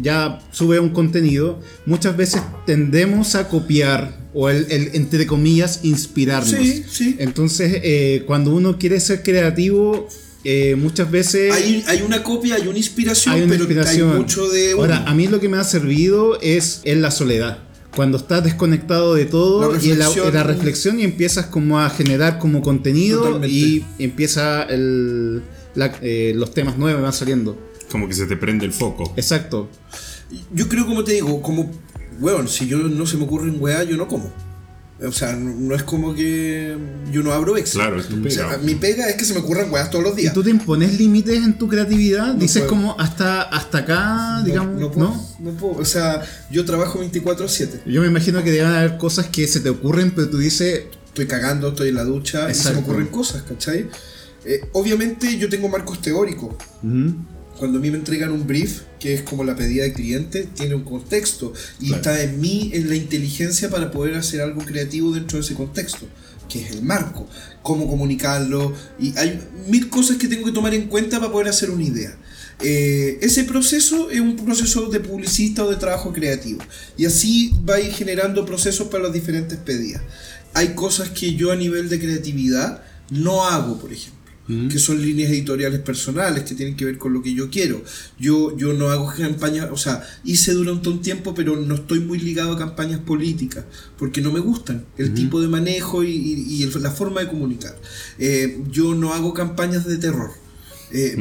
ya sube un contenido, muchas veces tendemos a copiar o el, el, entre comillas, inspirarnos. Sí, sí. Entonces, eh, cuando uno quiere ser creativo, eh, muchas veces... Hay, hay una copia, hay una inspiración, hay una pero inspiración. hay mucho de... Ahora, a mí lo que me ha servido es en la soledad. Cuando estás desconectado de todo La y en la, reflexión. en la reflexión y empiezas como a generar como contenido Totalmente. y empieza el, la- eh, los temas nuevos van saliendo. como que se te prende el foco. Exacto. Yo creo, como te digo, como, weón, si yo no se me ocurre en weá, yo no como. O sea, no, es como que yo no abro Excel. Claro, es tu O sea, pega. mi pega es que se me ocurran weas todos los ¿Y días. tú te impones límites en tu creatividad? Dices puedo. como hasta, hasta acá, digamos, no, puedo, no puedo. O sea, yo trabajo 24-7. Yo me imagino que deben haber cosas que se te ocurren, pero tú dices, Estoy cagando, estoy en la ducha y se Exacto. me ocurren cosas, ¿cachai? Eh, obviamente yo tengo marcos teóricos. "Ujú, Cuando a mí me entregan un brief, que es como la pedida de cliente, tiene un contexto. Y Claro. está en mí, en la inteligencia para poder hacer algo creativo dentro de ese contexto, que es el marco. Cómo comunicarlo. Y hay mil cosas que tengo que tomar en cuenta para poder hacer una idea. Eh, ese proceso es un proceso de publicista o de trabajo creativo. Y así va a ir generando procesos para las diferentes pedidas. Hay cosas que yo a nivel de creatividad no hago, por ejemplo que son líneas editoriales personales que tienen que ver con lo que yo quiero. Yo, yo no hago campañas, o sea, hice durante un tiempo, pero no estoy muy ligado a campañas políticas, porque no me gustan el tipo de manejo y, y- y el- la forma de comunicar. Eh, yo no hago campañas de terror. Eh,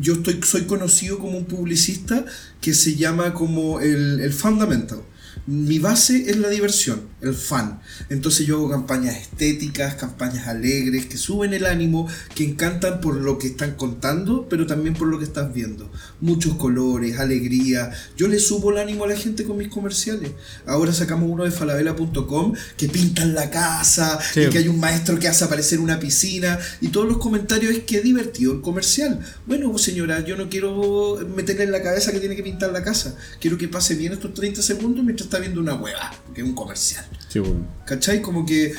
Yo estoy, soy conocido como un publicista que se llama como el, el fundamental. Mi base es la diversión, el fan. Entonces yo hago campañas estéticas, campañas alegres, que suben el ánimo, que encantan por lo que están contando, pero también por lo que estás viendo. Muchos colores, alegría. Yo le subo el ánimo a la gente con mis comerciales. Ahora sacamos uno de falabella.com que pintan la casa Sí. y que hay un maestro que hace aparecer una piscina y todos los comentarios es que divertido el comercial. Bueno, señora, yo no quiero meterle en la cabeza que tiene que pintar la casa. Quiero que pase bien estos 30 segundos mientras está viendo una hueva, que es un comercial. Sí, bueno. ¿Cachai? Como que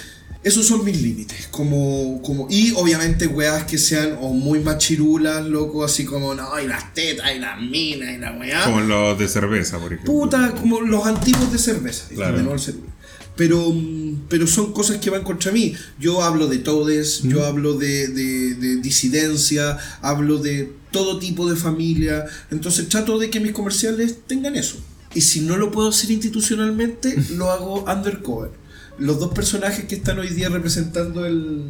esos son mis límites. Como, como, y obviamente weas que sean o muy machirulas, loco, así como, no, y las tetas, y las minas, y la weá. Como los de cerveza, por ejemplo. Puta, como los antiguos de cerveza. Claro. celular. Pero, mm, pero son cosas que van contra mí. Yo hablo de todes, yo hablo de, de- de disidencia, hablo de todo tipo de familia. Entonces trato de que mis comerciales tengan eso. Y si no lo puedo hacer institucionalmente, lo hago undercover. Los dos personajes que están hoy día representando el,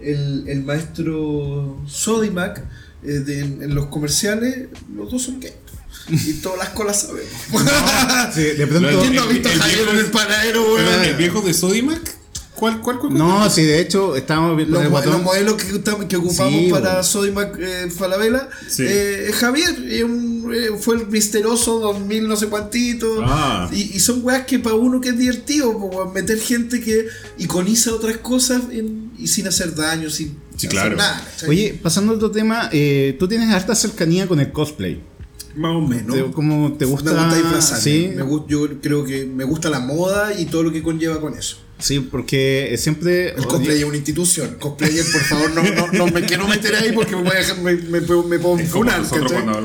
el, el maestro Sodimac eh, de- en los comerciales, los dos son gays. Y todas las colas sabemos. Sí, de pronto. entiendo. ¿Quién no el viejo en el panadero, weón? ¿El viejo de Sodimac? ¿Cuál, cuál, cuál? No, sí, de hecho, estábamos viendo Los, los modelos que, ocupamos Sí, para. Sodimac eh, Falabella, Sí. eh, Javier eh, un- eh, fue el misterioso 2000 no sé cuantito. Ah. Y, y son weas que para uno que es divertido, weón, meter gente que iconiza otras cosas en- y sin hacer daño, sin Sí, hacer claro. nada. ¿cachai? Oye, pasando a otro tema, eh, tú tienes harta cercanía con el cosplay. más o menos. Te- ¿Cómo te gusta? Me gusta disfrazarme. Sí, Me yo creo que me gusta la moda y todo lo que conlleva con eso. Sí, porque siempre. El cosplay es una institución. Cosplayer, por favor, no, no, no me quiero meter ahí porque me, voy a dejar- me, me, puedo- me funar,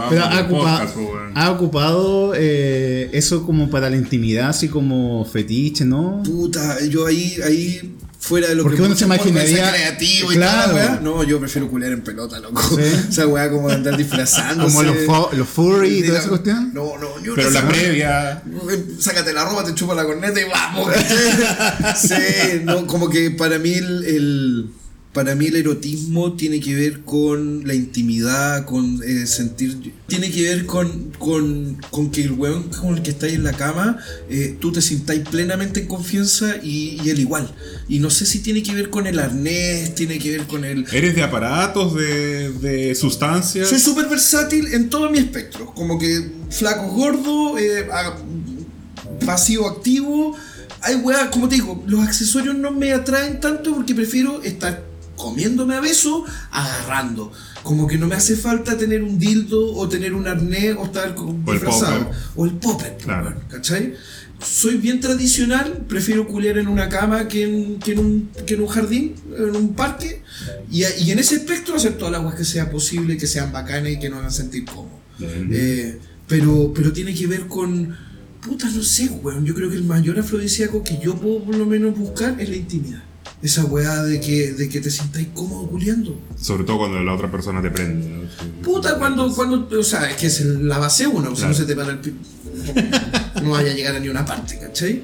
Pero ha, del ocupa- podcast, pues, ha ocupado eh, eso como para la intimidad, así como fetiche, ¿no? Puta, yo ahí, ahí fuera de lo Porque que uno se imaginaría- creativo y Claro. la weá. No, yo prefiero culear en pelota, loco. Sí. Esa weá como de andar disfrazándose. Como los, los furry y toda la- esa cuestión. No, no, yo Pero no la sé. previa. Sácate la ropa, te chupa la corneta y vamos. sí, no, como que para mí el, el- para mí el erotismo tiene que ver con la intimidad, con eh, sentir, tiene que ver con, con, con que el weón con el que estáis en la cama, eh, tú te sintáis plenamente en confianza y, y él igual. Y no sé si tiene que ver con el arnés, tiene que ver con el, ¿Eres de aparatos, de, de sustancias? soy súper versátil en todo mi espectro. Como que flaco, gordo, eh, pasivo, activo. Hay weá, como te digo, los accesorios no me atraen tanto porque prefiero estar comiéndome a beso, agarrando. Como que no me hace falta tener un dildo o tener un arnés o estar con- O el disfrazado. popper. O el popper, Claro. weón, ¿cachai? Soy bien tradicional, prefiero culiar en una cama que en, que en, un, que en un jardín, en un parque. Y, y en ese espectro hacer todas las aguas que sea posible, que sean bacanas y que nos hagan sentir cómodos. Eh, pero, pero tiene que ver con. Puta, no sé, weón. Yo creo que el mayor afrodisíaco que yo puedo por lo menos buscar es la intimidad. Esa weá de que, de que te sientáis cómodo culiando. Sobre todo cuando la otra persona te prende. ¿no? Puta, cuando, cuando. O sea, es que es la base uno, o sea, no se te para el pi- No vaya a llegar a ni una parte, ¿cachai?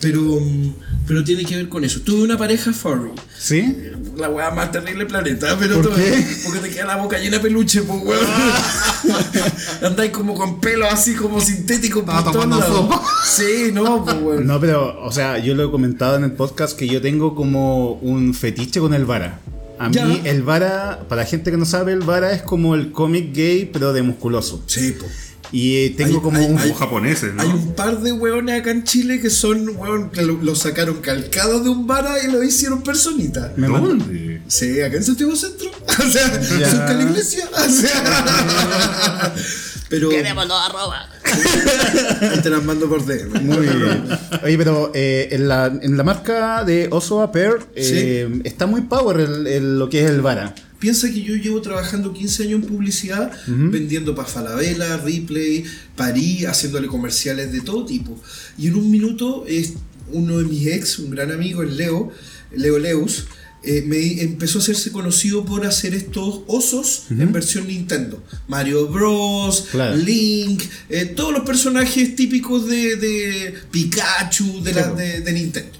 Pero, mm, pero tiene que ver con eso. Tuve una pareja furry. ¿Sí? La weá más terrible del planeta, pero ¿Por todo- qué? porque te queda la boca llena de peluche, pues weón. Andáis como con pelo así como sintético por Estaba todos. Sí, no, pues weón. No, pero, o sea, yo lo he comentado en el podcast que yo tengo como un fetiche con el Vara. A mí, Ya. el Vara, para la gente que no sabe, el Vara es como el cómic gay, pero de musculoso. Sí, pues. Y eh, tengo Hay- como hay- un. Como japoneses, ¿no? Hay un par de weones acá en Chile que son, weón, que lo, lo sacaron calcado de un vara y lo hicieron personita. Me ¿Dónde? Sí, acá en Santiago Centro. O sea, Ya. cerca de la iglesia. O sea, pero. Queremos los arroba. Te las mando por DM. Muy bien. Oye, pero eh, en, la, en la marca de Oso Aper eh, está muy power el- el- lo que es el Vara. Piensa que yo llevo trabajando 15 años en publicidad, vendiendo para Falabella, Ripley, París, haciéndole comerciales de todo tipo. Y en un minuto, es uno de mis ex, un gran amigo, el Leo, Leo Leus, eh, me empezó a hacerse conocido por hacer estos osos en versión Nintendo. Mario Bros, Claro. Link, eh, todos los personajes típicos de, de Pikachu de, la- Claro. de- de Nintendo.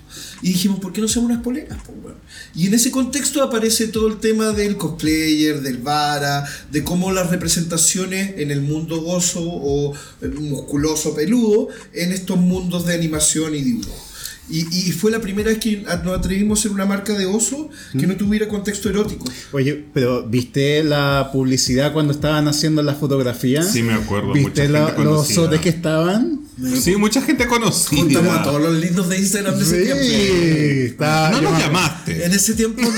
Y dijimos, ¿por qué no hacemos unas poleras? po? Y en ese contexto aparece todo el tema del cosplayer, del vara, de cómo las representaciones en el mundo gozo o eh, musculoso peludo, en estos mundos de animación y dibujo. Y, y fue la primera vez que nos atrevimos a hacer una marca de oso que no tuviera contexto erótico. Oye, pero ¿viste la publicidad cuando estaban haciendo las fotografías? Sí, me acuerdo, mucha ¿Viste gente la- los conocida. osotes que estaban? Sí, mucha gente Juntamos a conocida. todos los lindos de Instagram de ese tiempo. Está. No nos me- llamaste. En ese tiempo no.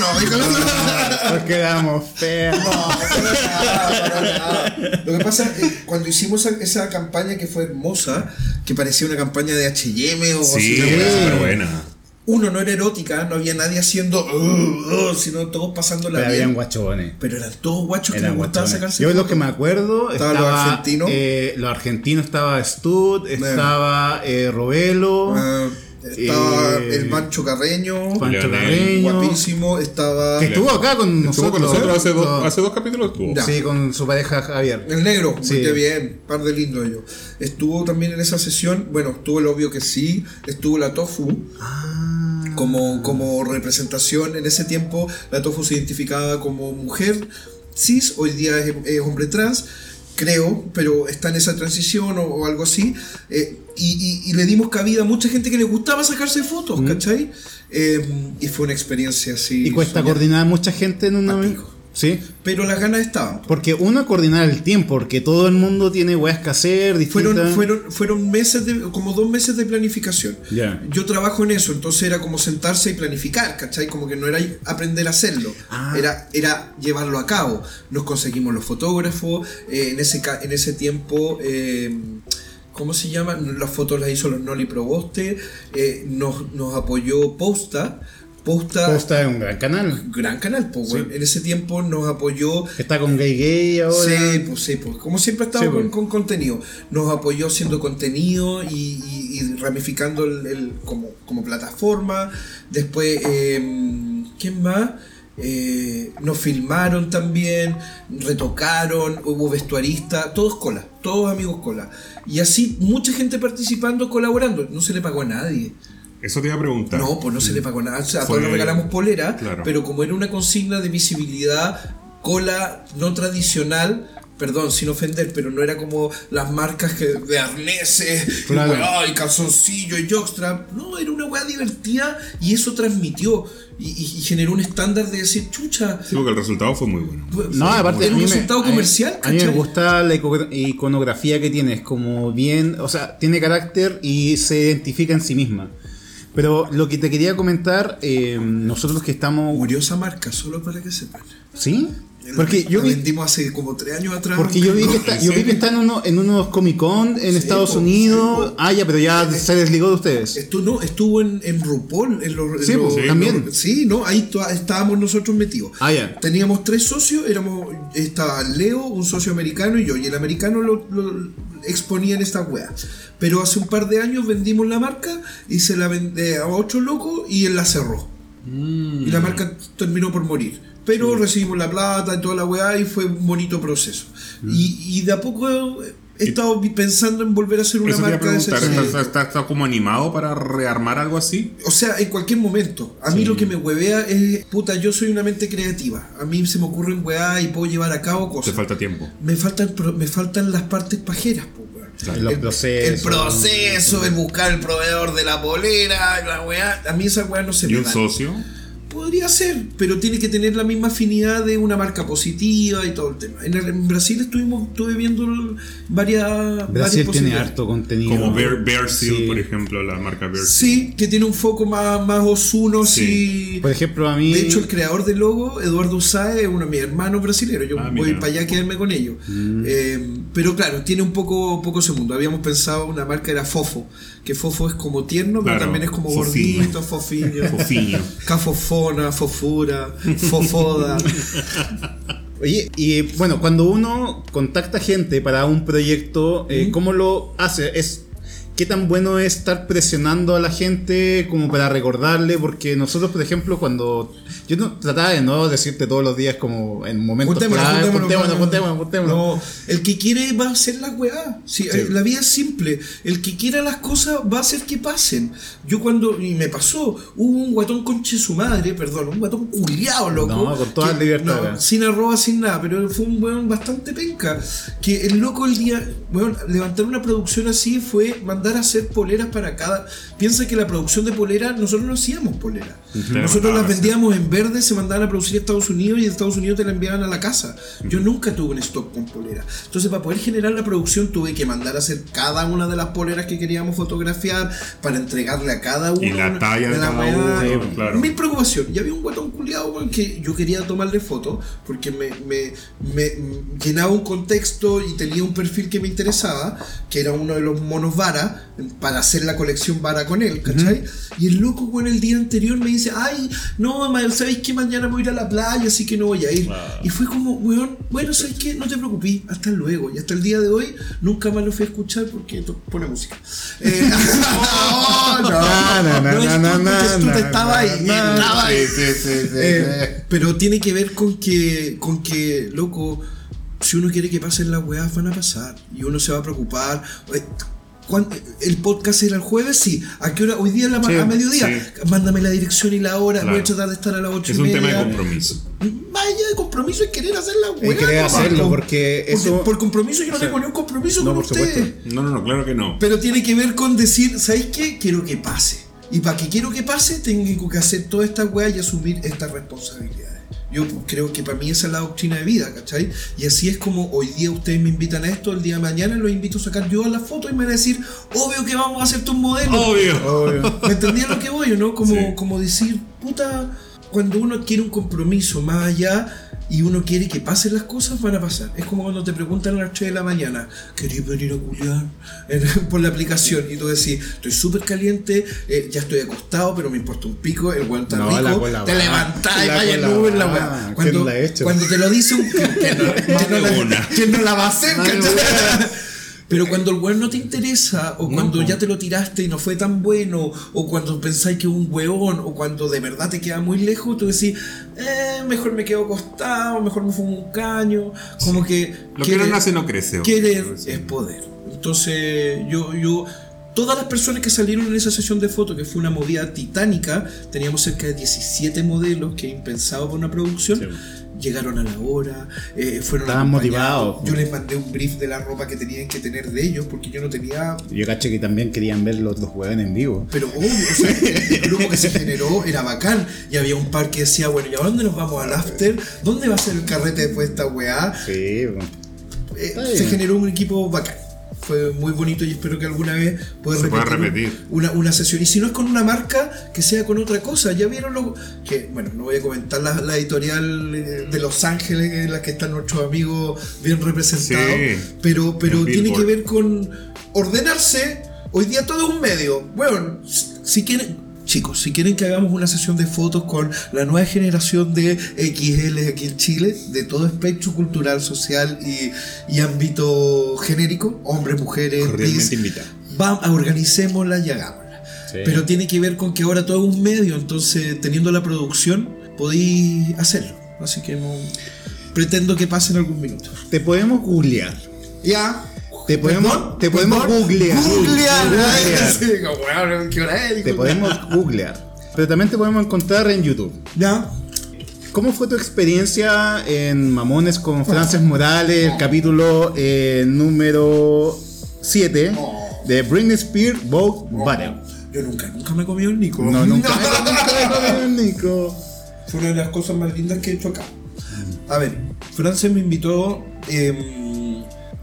Nos quedamos feos. No, para nada. Lo que pasa es cuando hicimos esa, campaña que fue hermosa, que parecía una campaña de HM o Sí, así, Sí. buena. Uno no era erótica, no había nadie haciendo, "Uh, uh", sino todos pasándola Pero bien. habían guachones. Pero eran todos guachos que les gustaba sacarse Yo lo fotos. que me acuerdo Estaban estaba los argentinos. eh, los argentinos estaba Stud, estaba eh, Robelo, Ah, estaba Eh, el Mancho Carreño, Pancho Carreño, guapísimo, estaba que estuvo acá con Estuvo nosotros. con nosotros hace, dos, Con- hace dos capítulos. Estuvo. Ya. Sí, con su pareja Javier. el negro, Sí. muy bien, par de lindo ellos. Estuvo también en esa sesión, bueno, estuvo el obvio que sí, estuvo la Tofu. Como, como representación en ese tiempo, la Tofu se identificaba como mujer cis, hoy día es, es hombre trans, creo, pero está en esa transición o, o algo así. eh, y, y- y le dimos cabida a mucha gente que le gustaba sacarse fotos, ¿cachai? Eh, y fue una experiencia así. Y cuesta coordinar a mucha gente en una A vez. pico. Sí. Pero las ganas estaban. Porque uno coordinar el tiempo, porque todo el mundo tiene weas que hacer, distintas. Fueron, fueron, fueron meses de, como dos meses de planificación. Ya. Yo trabajo en eso, entonces era como sentarse y planificar, ¿cachai? Como que no era aprender a hacerlo, Ah. era, era llevarlo a cabo. Nos conseguimos los fotógrafos, eh, en, ese, en ese tiempo, eh, ¿cómo se llama? Las fotos las hizo los Noli Proboste, eh, nos, nos apoyó Posta. Posta, Posta es un gran canal. gran canal, pues. En ese tiempo nos apoyó Está con Gay Gay ahora. Sí, pues sí, pues como siempre Sí, con, pues. con contenido. Nos apoyó haciendo contenido y, y- y ramificando el, el- como, como plataforma. Después, eh, ¿quién más? Eh, nos filmaron también, retocaron, hubo vestuarista, todos cola, todos amigos cola. Y así mucha gente participando, colaborando. No se le pagó a nadie. Eso te iba a preguntar. No, pues no se le pagó nada. O sea, a Fue- todos nos regalamos polera, Claro. pero como era una consigna de visibilidad, cola no tradicional, perdón, sin ofender, pero no era como las marcas que, de arneses, y Claro. weá, y calzoncillo y jockstrap. No, era una weá divertida y eso transmitió y, y- y generó un estándar de decir, chucha. Sí, porque el resultado fue muy bueno. No, fue- aparte. era a un mí me- resultado a mí- comercial, A mí me gusta la ico- iconografía que tiene. Es como bien. O sea, tiene carácter y se identifica en sí misma. Pero lo que te quería comentar, eh, nosotros que estamos. Murió esa marca, solo para que sepan. ¿Sí? Porque yo La vi. vendimos hace como tres años atrás. Porque yo vi que está, yo vi que está en, uno, en unos Comic Con en Estados po, Unidos. sí, ah, ya, pero ya se desligó de ustedes. Estuvo, no, estuvo en, en RuPaul. En los, en Sí, en también. sí, no, ahí estábamos nosotros metidos. Ah, ya. Teníamos tres socios, éramos, estaba Leo, un socio americano y yo. Y el americano lo, lo exponía en esta wea. Pero hace un par de años vendimos la marca y se la vendé a otro loco y él la cerró. Y la marca terminó por morir. Pero recibimos la plata y toda la weá y fue un bonito proceso. Y, y de a poco he estado pensando en volver a hacer una Eso te marca de ese. ¿Estás, estás como animado para rearmar algo así? O sea, en cualquier momento. A mí lo que me huevea es, puta, yo soy una mente creativa. A mí se me ocurren weá y puedo llevar a cabo Te cosas. falta tiempo. Me faltan, pro- me faltan las partes pajeras, po, el, procesos. el proceso, el buscar el proveedor de la polera, la weá. A mí esa weá no se ¿Y me un da. socio? Podría ser, pero tiene que tener la misma afinidad de una marca positiva y todo el tema. En, el- en Brasil estuvimos, estuve viendo varias. varias Brasil tiene posibilidades. harto contenido. Como Bear, Bear Seal, Sí. por ejemplo, la marca Bear Seal. Sí, que tiene un foco más, más osuno, Sí. Por ejemplo, a mí. De hecho, el creador del logo, Eduardo Usae, es uno de mis hermanos brasileños. Yo Ah, voy mira. para allá a quedarme con ellos. Mm. Eh, pero claro, tiene un poco, poco ese mundo. Habíamos pensado una marca era Fofo, que Fofo es como tierno, pero Claro, también es como fofiño. gordito, fofiño. Fofiño. Cafofona, fofura, fofoda. Oye, y bueno, cuando uno contacta gente para un proyecto, eh, ¿cómo lo hace? ¿Es qué tan bueno es estar presionando a la gente como para recordarle, porque nosotros, por ejemplo, cuando yo no, trataba de no decirte todos los días como en momentos Juntémonos, clave, juntémonos. No, el que quiere va a hacer la weá. Sí, eh, La vida es simple. El que quiera las cosas va a hacer que pasen. Yo cuando, y me pasó, hubo un guatón conche su madre, perdón, un guatón culiado, loco. No, con toda que- libertad, no, sin arroba, sin nada, pero fue un weón bastante penca. Que el loco el día, weón, levantar una producción así fue mandar a hacer poleras para cada. Piensa que la producción de poleras, nosotros no hacíamos poleras. Nosotros las vendíamos en verde, se mandaban a producir a Estados Unidos y de Estados Unidos te la enviaban a la casa. Yo nunca tuve un stock con polera. Entonces, para poder generar la producción, tuve que mandar a hacer cada una de las poleras que queríamos fotografiar para entregarle a cada uno. Y la talla de la cada uno, claro. Mi preocupación. Y había un guatón culiado que yo quería tomarle foto porque me, me- me llenaba un contexto y tenía un perfil que me interesaba, que era uno de los monos vara, para hacer la colección vara con él, ¿cachai? Y el loco, weón, el día anterior me dice, ay, no, ma- ¿sabéis que mañana voy a ir a la playa, así que no voy a ir? Y fue como, weón, bueno, ¿sabéis qué? No te preocupes, hasta luego. Y hasta el día de hoy nunca más lo fui a escuchar porque pone música. Eh, no, no, no, tú na, te estaba ahí, estaba ahí. Sí, sí, sí, sí, Eh, pero tiene que ver con que, con que, loco, si uno quiere que pasen las weas, van a pasar. Y uno se va a preocupar. Eh, ¿cuán- ¿El podcast era el jueves? Sí. ¿A qué hora? Hoy día a, la Sí, a mediodía. sí. Mándame la dirección y la hora. Voy a Claro. tratar de estar a las 8 Es y un media. tema de compromiso. Vaya de compromiso es querer hacer la wea. Es querer hacerlo, po. porque eso- Por compromiso yo no o sea, tengo ni un compromiso no, con por ustedes. supuesto. No, no, no, claro que no. Pero tiene que ver con decir, ¿sabéis qué? Quiero que pase. Y para que quiero que pase, tengo que hacer toda esta weá y asumir estas responsabilidades. Yo creo que para mí esa es la doctrina de vida, ¿cachai? Y así es como hoy día ustedes me invitan a esto, el día de mañana los invito a sacar yo a la foto y me van a decir, obvio que vamos a hacer tus modelos. Obvio. Obvio. ¿Me entendían lo que voy no? Como, Sí. como decir, puta, cuando uno quiere un compromiso más allá y uno quiere que pasen las cosas, van a pasar. Es como cuando te preguntan a las 3 de la mañana, ¿querías venir a culiar? En- por la aplicación. Y tú decís, estoy súper caliente, eh, ya estoy acostado, pero me importa un pico, el guante No, la rico, cola te va. levantás y vaya el cola Uber, la weá. ¿Quién Cuando, cuando te lo dice un... que no, no la- no va a hacer. Pero cuando el weón no te interesa, o cuando po. ya te lo tiraste y no fue tan bueno, o cuando pensáis que es un weón, o cuando de verdad te queda muy lejos, tú decís, eh, mejor me quedo acostado, mejor me fumo un caño. Como que. Lo que no nace no crece. Querer Sí. es poder. Entonces, yo, yo. Todas las personas que salieron en esa sesión de fotos, que fue una movida titánica, teníamos cerca de 17 modelos que impensado por una producción, llegaron a la hora, eh, fueron Estaban motivados. Yo les mandé un brief de la ropa que tenían que tener de ellos, porque yo no tenía Yo caché que también querían ver los dos hueones en vivo. pero obvio, o sea, el grupo que se generó era bacán. Y había un par que decía, bueno, ¿y a dónde nos vamos al after? ¿Dónde va a ser el carrete después de esta weá? Sí, bueno. Eh, se generó un equipo bacán. Fue muy bonito y espero que alguna vez pueda repetir, repetir. Una, una sesión. Y si no es con una marca, que sea con otra cosa. Ya vieron lo que, bueno, no voy a comentar la, la editorial eh, de Los Ángeles en la que están nuestros amigos bien representados. Sí. Pero, pero tiene que ver con ordenarse. Hoy día todo es un medio. Bueno, si quieren, chicos, si quieren que hagamos una sesión de fotos con la nueva generación de XL aquí en Chile, de todo espectro cultural, social y, y ámbito genérico, hombres, mujeres, organicémosla y hagámosla. Sí. Pero tiene que ver con que ahora todo es un medio, entonces teniendo la producción podéis hacerlo. Así que no pretendo que pasen algún minuto. Te podemos googlear. Ya. Te podemos, te podemos googlear. Googlear. Googlear. Te podemos googlear. Pero también te podemos encontrar en YouTube. Ya. ¿Cómo fue tu experiencia en Mamones con Frances Morales, el capítulo eh, número 7 de Britney Spears Vogue Battle? Yo nunca, nunca me he comido un Nico. No, nunca me comí Nico. Fue una de las cosas más lindas que he hecho acá. A ver, Frances me invitó. em,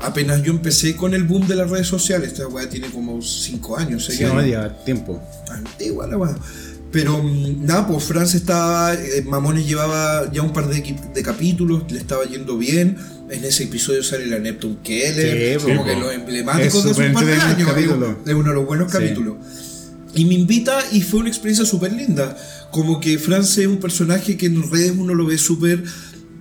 apenas yo empecé con el boom de las redes sociales. Esta weá tiene como 5 años, 6 Sí, años. no, ya tiempo. antigua la weá. Pero mm, nada, pues France estaba, eh, Mamones llevaba ya un par de, capítulos, le estaba yendo bien. En ese episodio sale la Neptune Keller, Sí, como sí, que los emblemáticos Es de su par de años. Es, uno de los buenos Sí. capítulos. Y me invita y fue una experiencia súper linda. Como que France es un personaje que en redes uno lo ve súper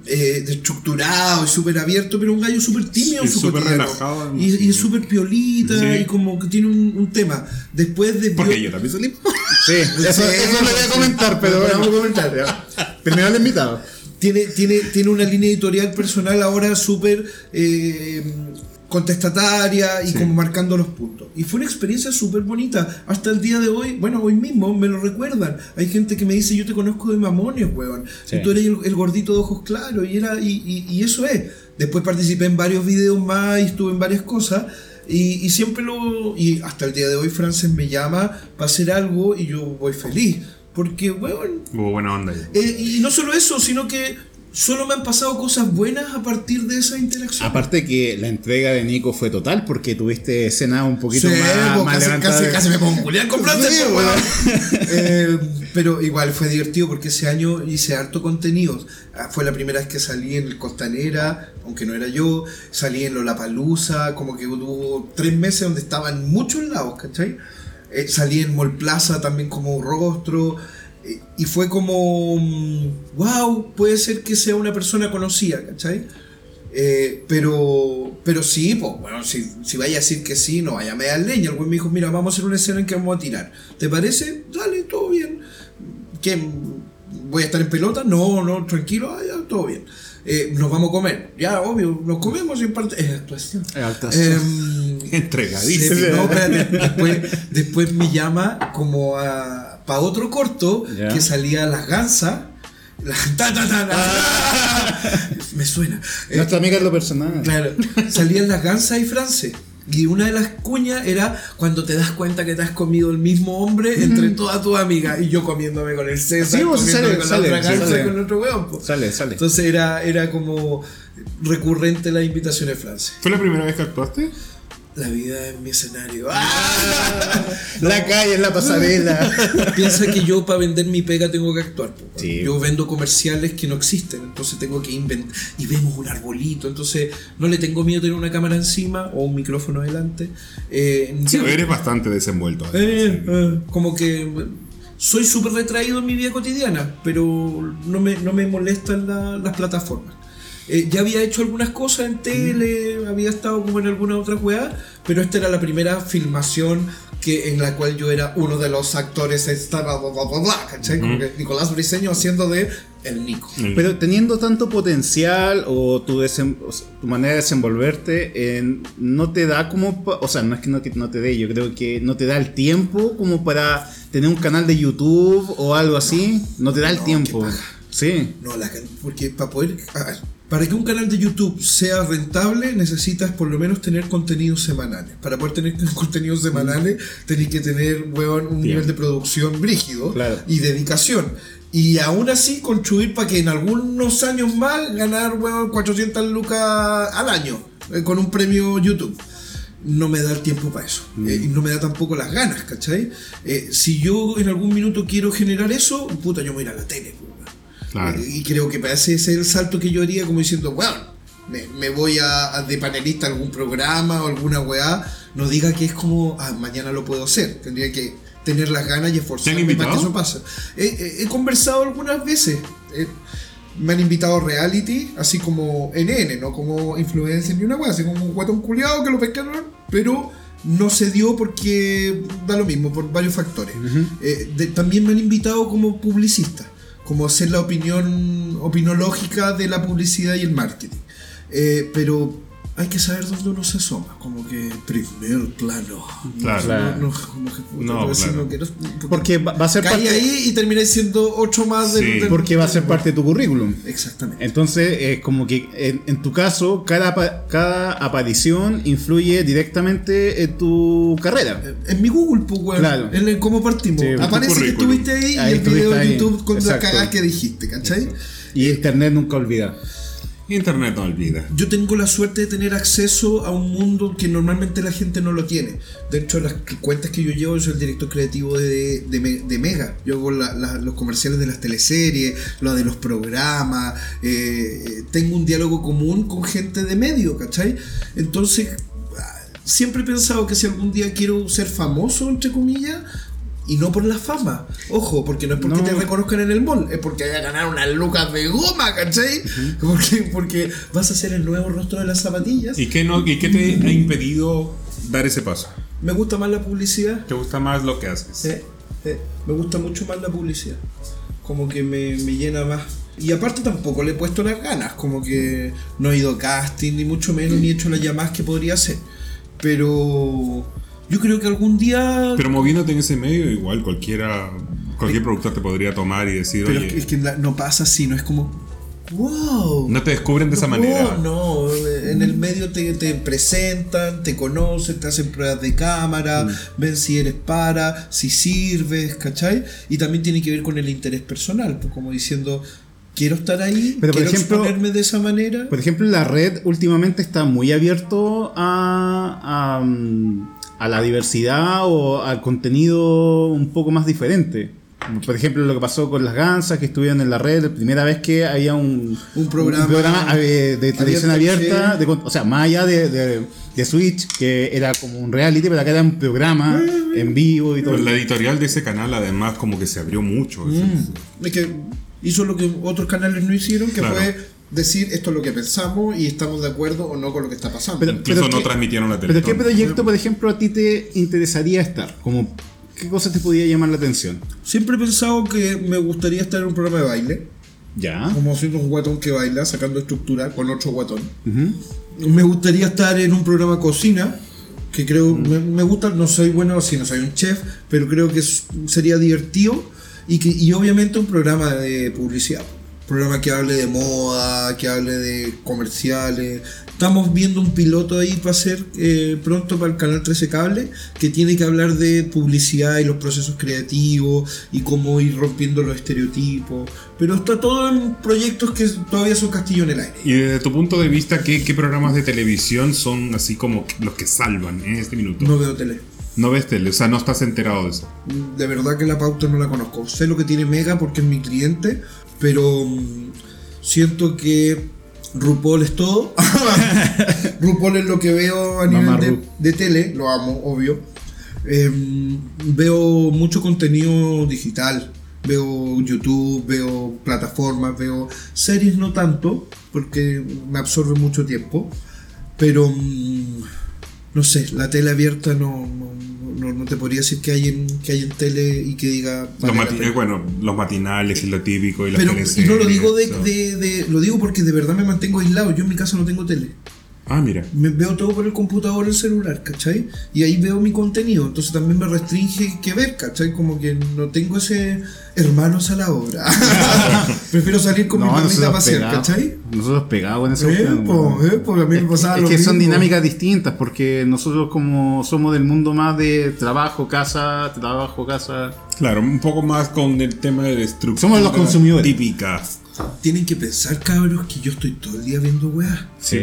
eh, estructurado y súper abierto, pero un gallo súper tímido Sí, súper relajado. Y, y es súper piolita Sí. y como que tiene un, un tema. Después de... Porque yo también soy. Sí, eso, lo voy a comentar, pero vamos a comentar. Primero el invitado. tiene, tiene, tiene una línea editorial personal ahora súper eh, contestataria y Sí. como marcando los puntos. Y fue una experiencia súper bonita. Hasta el día de hoy, bueno, hoy mismo me lo recuerdan. Hay gente que me dice, yo te conozco de mamones, weón. Sí. Y tú eres el, el gordito de ojos claros. Y, era, y, y- y eso es. Después participé en varios videos más y estuve en varias cosas. Y, y siempre lo... Y hasta el día de hoy Frances me llama para hacer algo y yo voy feliz. Porque, weón, Hubo buena onda eh, y no solo eso, sino que solo me han pasado cosas buenas a partir de esa interacción. Aparte que la entrega de Nico fue total porque tuviste escena un poquito Sí, más, po, más casi, levantada. casi, casi me pongo Julián comprante, Sí, weón. Eh, pero igual fue divertido porque ese año hice harto contenido. Ah, Fue la primera vez que salí en el Costanera, aunque no era yo. Salí en Lollapalooza, como que hubo tres meses donde estaba en muchos lados, ¿cachai? Eh, salí en Mall Plaza también como rostro. Eh, y fue como, wow, puede ser que sea una persona conocida, ¿cachai? Eh, pero, pero sí, pues, bueno, si, si vaya a decir que sí, no vaya a meter leña. El güey me dijo, mira, vamos a hacer una escena en que vamos a tirar. ¿Te parece? Dale, todo bien. ¿Qué? ¿Voy a estar en pelota? No, no, tranquilo, ah, ya, todo bien. Eh, nos vamos a comer. Ya, obvio, nos comemos y en parte. Es actuación. Es actuación. Em, Entregadísimo. No, después, después me llama como a para otro corto que salía las gansas. La, ta, ta, ta, ta. me suena. Eh, Nuestra amiga es lo personal. claro, salían las gansas y France. Y una de las cuñas era cuando te das cuenta que te has comido el mismo hombre entre todas tus amigas. Y yo comiéndome con el César, Sí, vos, comiéndome sale, con sale, la otra gansa sale. y con el otro weón. po. Sale, sale. Entonces era, era como recurrente la invitación de France. ¿Fue la primera vez que actuaste? La vida es mi escenario. ¡Ah! La calle es la pasarela. Piensa que yo para vender mi pega tengo que actuar. Sí. Yo vendo comerciales que no existen, entonces tengo que inventar. Y vemos un arbolito, entonces no le tengo miedo tener una cámara encima o un micrófono delante. Eh, Sí, yo- eres bastante desenvuelto. eh, eh, como que soy súper retraído en mi vida cotidiana, pero no me, no me molestan la- las plataformas. Eh, ya había hecho algunas cosas en tele, había estado como en alguna otra weá, pero esta era la primera filmación que, en la cual yo era uno de los actores, estaba bla, bla, bla, bla, ¿cachai? Como que Nicolás Briseño haciendo de el Nico. Pero teniendo tanto potencial o tu, desem- o sea, tu manera de desenvolverte, eh, no te da como... O sea, no es que no, que no te dé, yo creo que no te da el tiempo como para tener un canal de YouTube o algo así. No te da el No, tiempo. Sí. No, la porque para poder. a ver, para que un canal de YouTube sea rentable, necesitas por lo menos tener contenidos semanales. Para poder tener contenidos semanales, tenés que tener, weón, un nivel de producción brígido Claro. y dedicación. Y aún así, construir para que en algunos años más ganar, weón, 400 lucas al año eh, con un premio YouTube no me da el tiempo para eso. Eh, y no me da tampoco las ganas, ¿cachai? Eh, si yo en algún minuto quiero generar eso, puta, yo me voy a ir a la tele. Claro. Eh, Y creo que ese es el salto que yo haría como diciendo, bueno, me, me voy a, a de panelista a algún programa o alguna weá. No diga que es como, ah, mañana lo puedo hacer. Tendría que tener las ganas y esforzarme para que eso pase. Eh, eh, he conversado algunas veces. eh, me han invitado a reality, así como NN, no como influencer ni una weá, así como un guatón culiado que lo pescaron, pero no se dio porque da lo mismo, por varios factores. Eh, de- también me han invitado como publicista, como hacer la opinión opinológica de la publicidad y el marketing. Eh, pero hay que saber dónde uno se asoma, como que primer plano. Claro. No, como que, claro. Porque va, va a ser parte, ahí y terminé siendo ocho más del, Sí. del- porque va a ser parte de tu currículum. Exactamente. Entonces, es como que en, en tu caso, cada, cada aparición influye directamente en tu carrera. En mi Google, pues. Claro. En el cómo partimos. Sí, Aparece que estuviste ahí, Ahí y el video de ahí. YouTube con la cagada que dijiste, ¿cachai? Y Internet nunca olvida. Internet no olvida. Yo tengo la suerte de tener acceso a un mundo que normalmente la gente no lo tiene. De las cuentas que yo llevo, yo soy el director creativo de, de, de Mega. Yo hago los comerciales de las teleseries, lo de los programas. eh, eh, tengo un diálogo común con gente de medio, ¿cachai? Entonces, ah, siempre he pensado que si algún día quiero ser famoso, entre comillas, Y no por la fama. Ojo, porque no es porque No. te reconozcan en el mall, es porque vaya a ganar unas lucas de goma, ¿cachai? Porque, porque vas a ser el nuevo rostro de las zapatillas. ¿Y qué, no, ¿Y qué te ha impedido dar ese paso? Me gusta más la publicidad. ¿Te gusta más lo que haces? Eh, eh, me gusta mucho más la publicidad. Como que me, me llena más. Y aparte tampoco le he puesto las ganas. Como que no he ido a casting, ni mucho menos, ni he hecho las llamadas que podría hacer. Pero yo creo que algún día... Pero moviéndote en ese medio, igual cualquiera, cualquier productor te podría tomar y decir, Pero oye, es que, es que la- no pasa así, no es como... ¡Wow! no te descubren de esa No, manera. No, en el medio te, te presentan, te conocen, te hacen pruebas de cámara, Mm. ven si eres para, si sirves, ¿cachai? Y también tiene que ver con el interés personal, pues como diciendo, quiero estar ahí, Pero, por quiero ejemplo- exponerme de esa manera. Por ejemplo, la red últimamente está muy abierto a, a, mm, a la diversidad o al contenido un poco más diferente. Por ejemplo, lo que pasó con las gansas que estuvieron en la red, la primera vez que había un, Un programa eh, de televisión abierta, de o sea, más allá de, de, de Switch, que era como un reality, pero acá era un programa en vivo y todo. Pero la editorial de ese canal además como que se abrió mucho. Mm. Es que hizo lo que otros canales no hicieron, que Claro. fue decir esto es lo que pensamos y estamos de acuerdo o no con lo que está pasando. Pero- Incluso no transmitieron la Pero ¿qué proyecto, por ejemplo, a ti te interesaría estar? Como, ¿Qué cosas te podía llamar la atención? Siempre he pensado que me gustaría estar en un programa de baile. Ya. Como siendo un guatón que baila, sacando estructura con otro guatón. Me gustaría estar en un programa de cocina, que creo, me, me gusta, no soy bueno si no soy un chef, pero creo que es- sería divertido. Y, que, y obviamente un programa de publicidad. Programa que hable de moda, que hable de comerciales. Estamos viendo un piloto ahí para hacer eh, pronto para el canal 13 Cable, que tiene que hablar de publicidad y los procesos creativos y cómo ir rompiendo los estereotipos. Pero está todo en proyectos que todavía son castillo en el aire. Y desde tu punto de vista, ¿qué, qué programas de televisión son así como los que salvan en este minuto? No veo tele. No ves tele, o sea, no estás enterado de eso. De verdad que la pauta no la conozco. Sé lo que tiene Mega porque es mi cliente, pero mm, siento que RuPaul es todo. RuPaul es lo que veo a Mamá nivel de tele, lo amo, obvio. Em, veo mucho contenido digital. Veo YouTube, veo plataformas, veo series no tanto, porque me absorbe mucho tiempo. Pero mm, no sé, la tele abierta no, no, no, te podría decir que hay en, que hay en tele y que diga. Los vale la mati- pena. eh, bueno, los matinales, es lo típico, y las Pero y no lo digo de, de- de- lo digo porque de verdad me mantengo aislado. Yo en mi casa no tengo tele. Ah, mira. Me veo todo por el computador, el celular, ¿cachai? Y ahí veo mi contenido. Entonces también me restringe que ver, ¿cachai? Como que no tengo ese hermanos a la obra. Prefiero salir con mi perrita a pasear. ¿cachai? Nosotros pegados en esa Eh, po, eh, po, a mí me pasaba Es lo que son dinámicas distintas porque nosotros como somos del mundo más de trabajo, casa, trabajo, casa. Claro, un poco más con el tema de destrucción. Somos los consumidores. Típica. Tienen que pensar, cabros, que yo estoy todo el día viendo weá. Sí.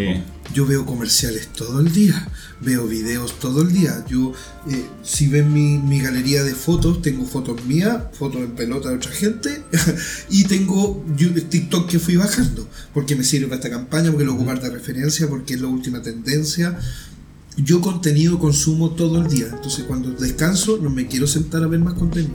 Yo veo comerciales todo el día, veo videos todo el día. Yo, eh, si ven mi, mi galería de fotos, tengo fotos mías, fotos en pelota de otra gente, y tengo yo- TikTok que fui bajando, porque me sirve para esta campaña, porque lo ocupar de referencia, porque es la última tendencia. Yo contenido consumo todo el día, entonces cuando descanso no me quiero sentar a ver más contenido,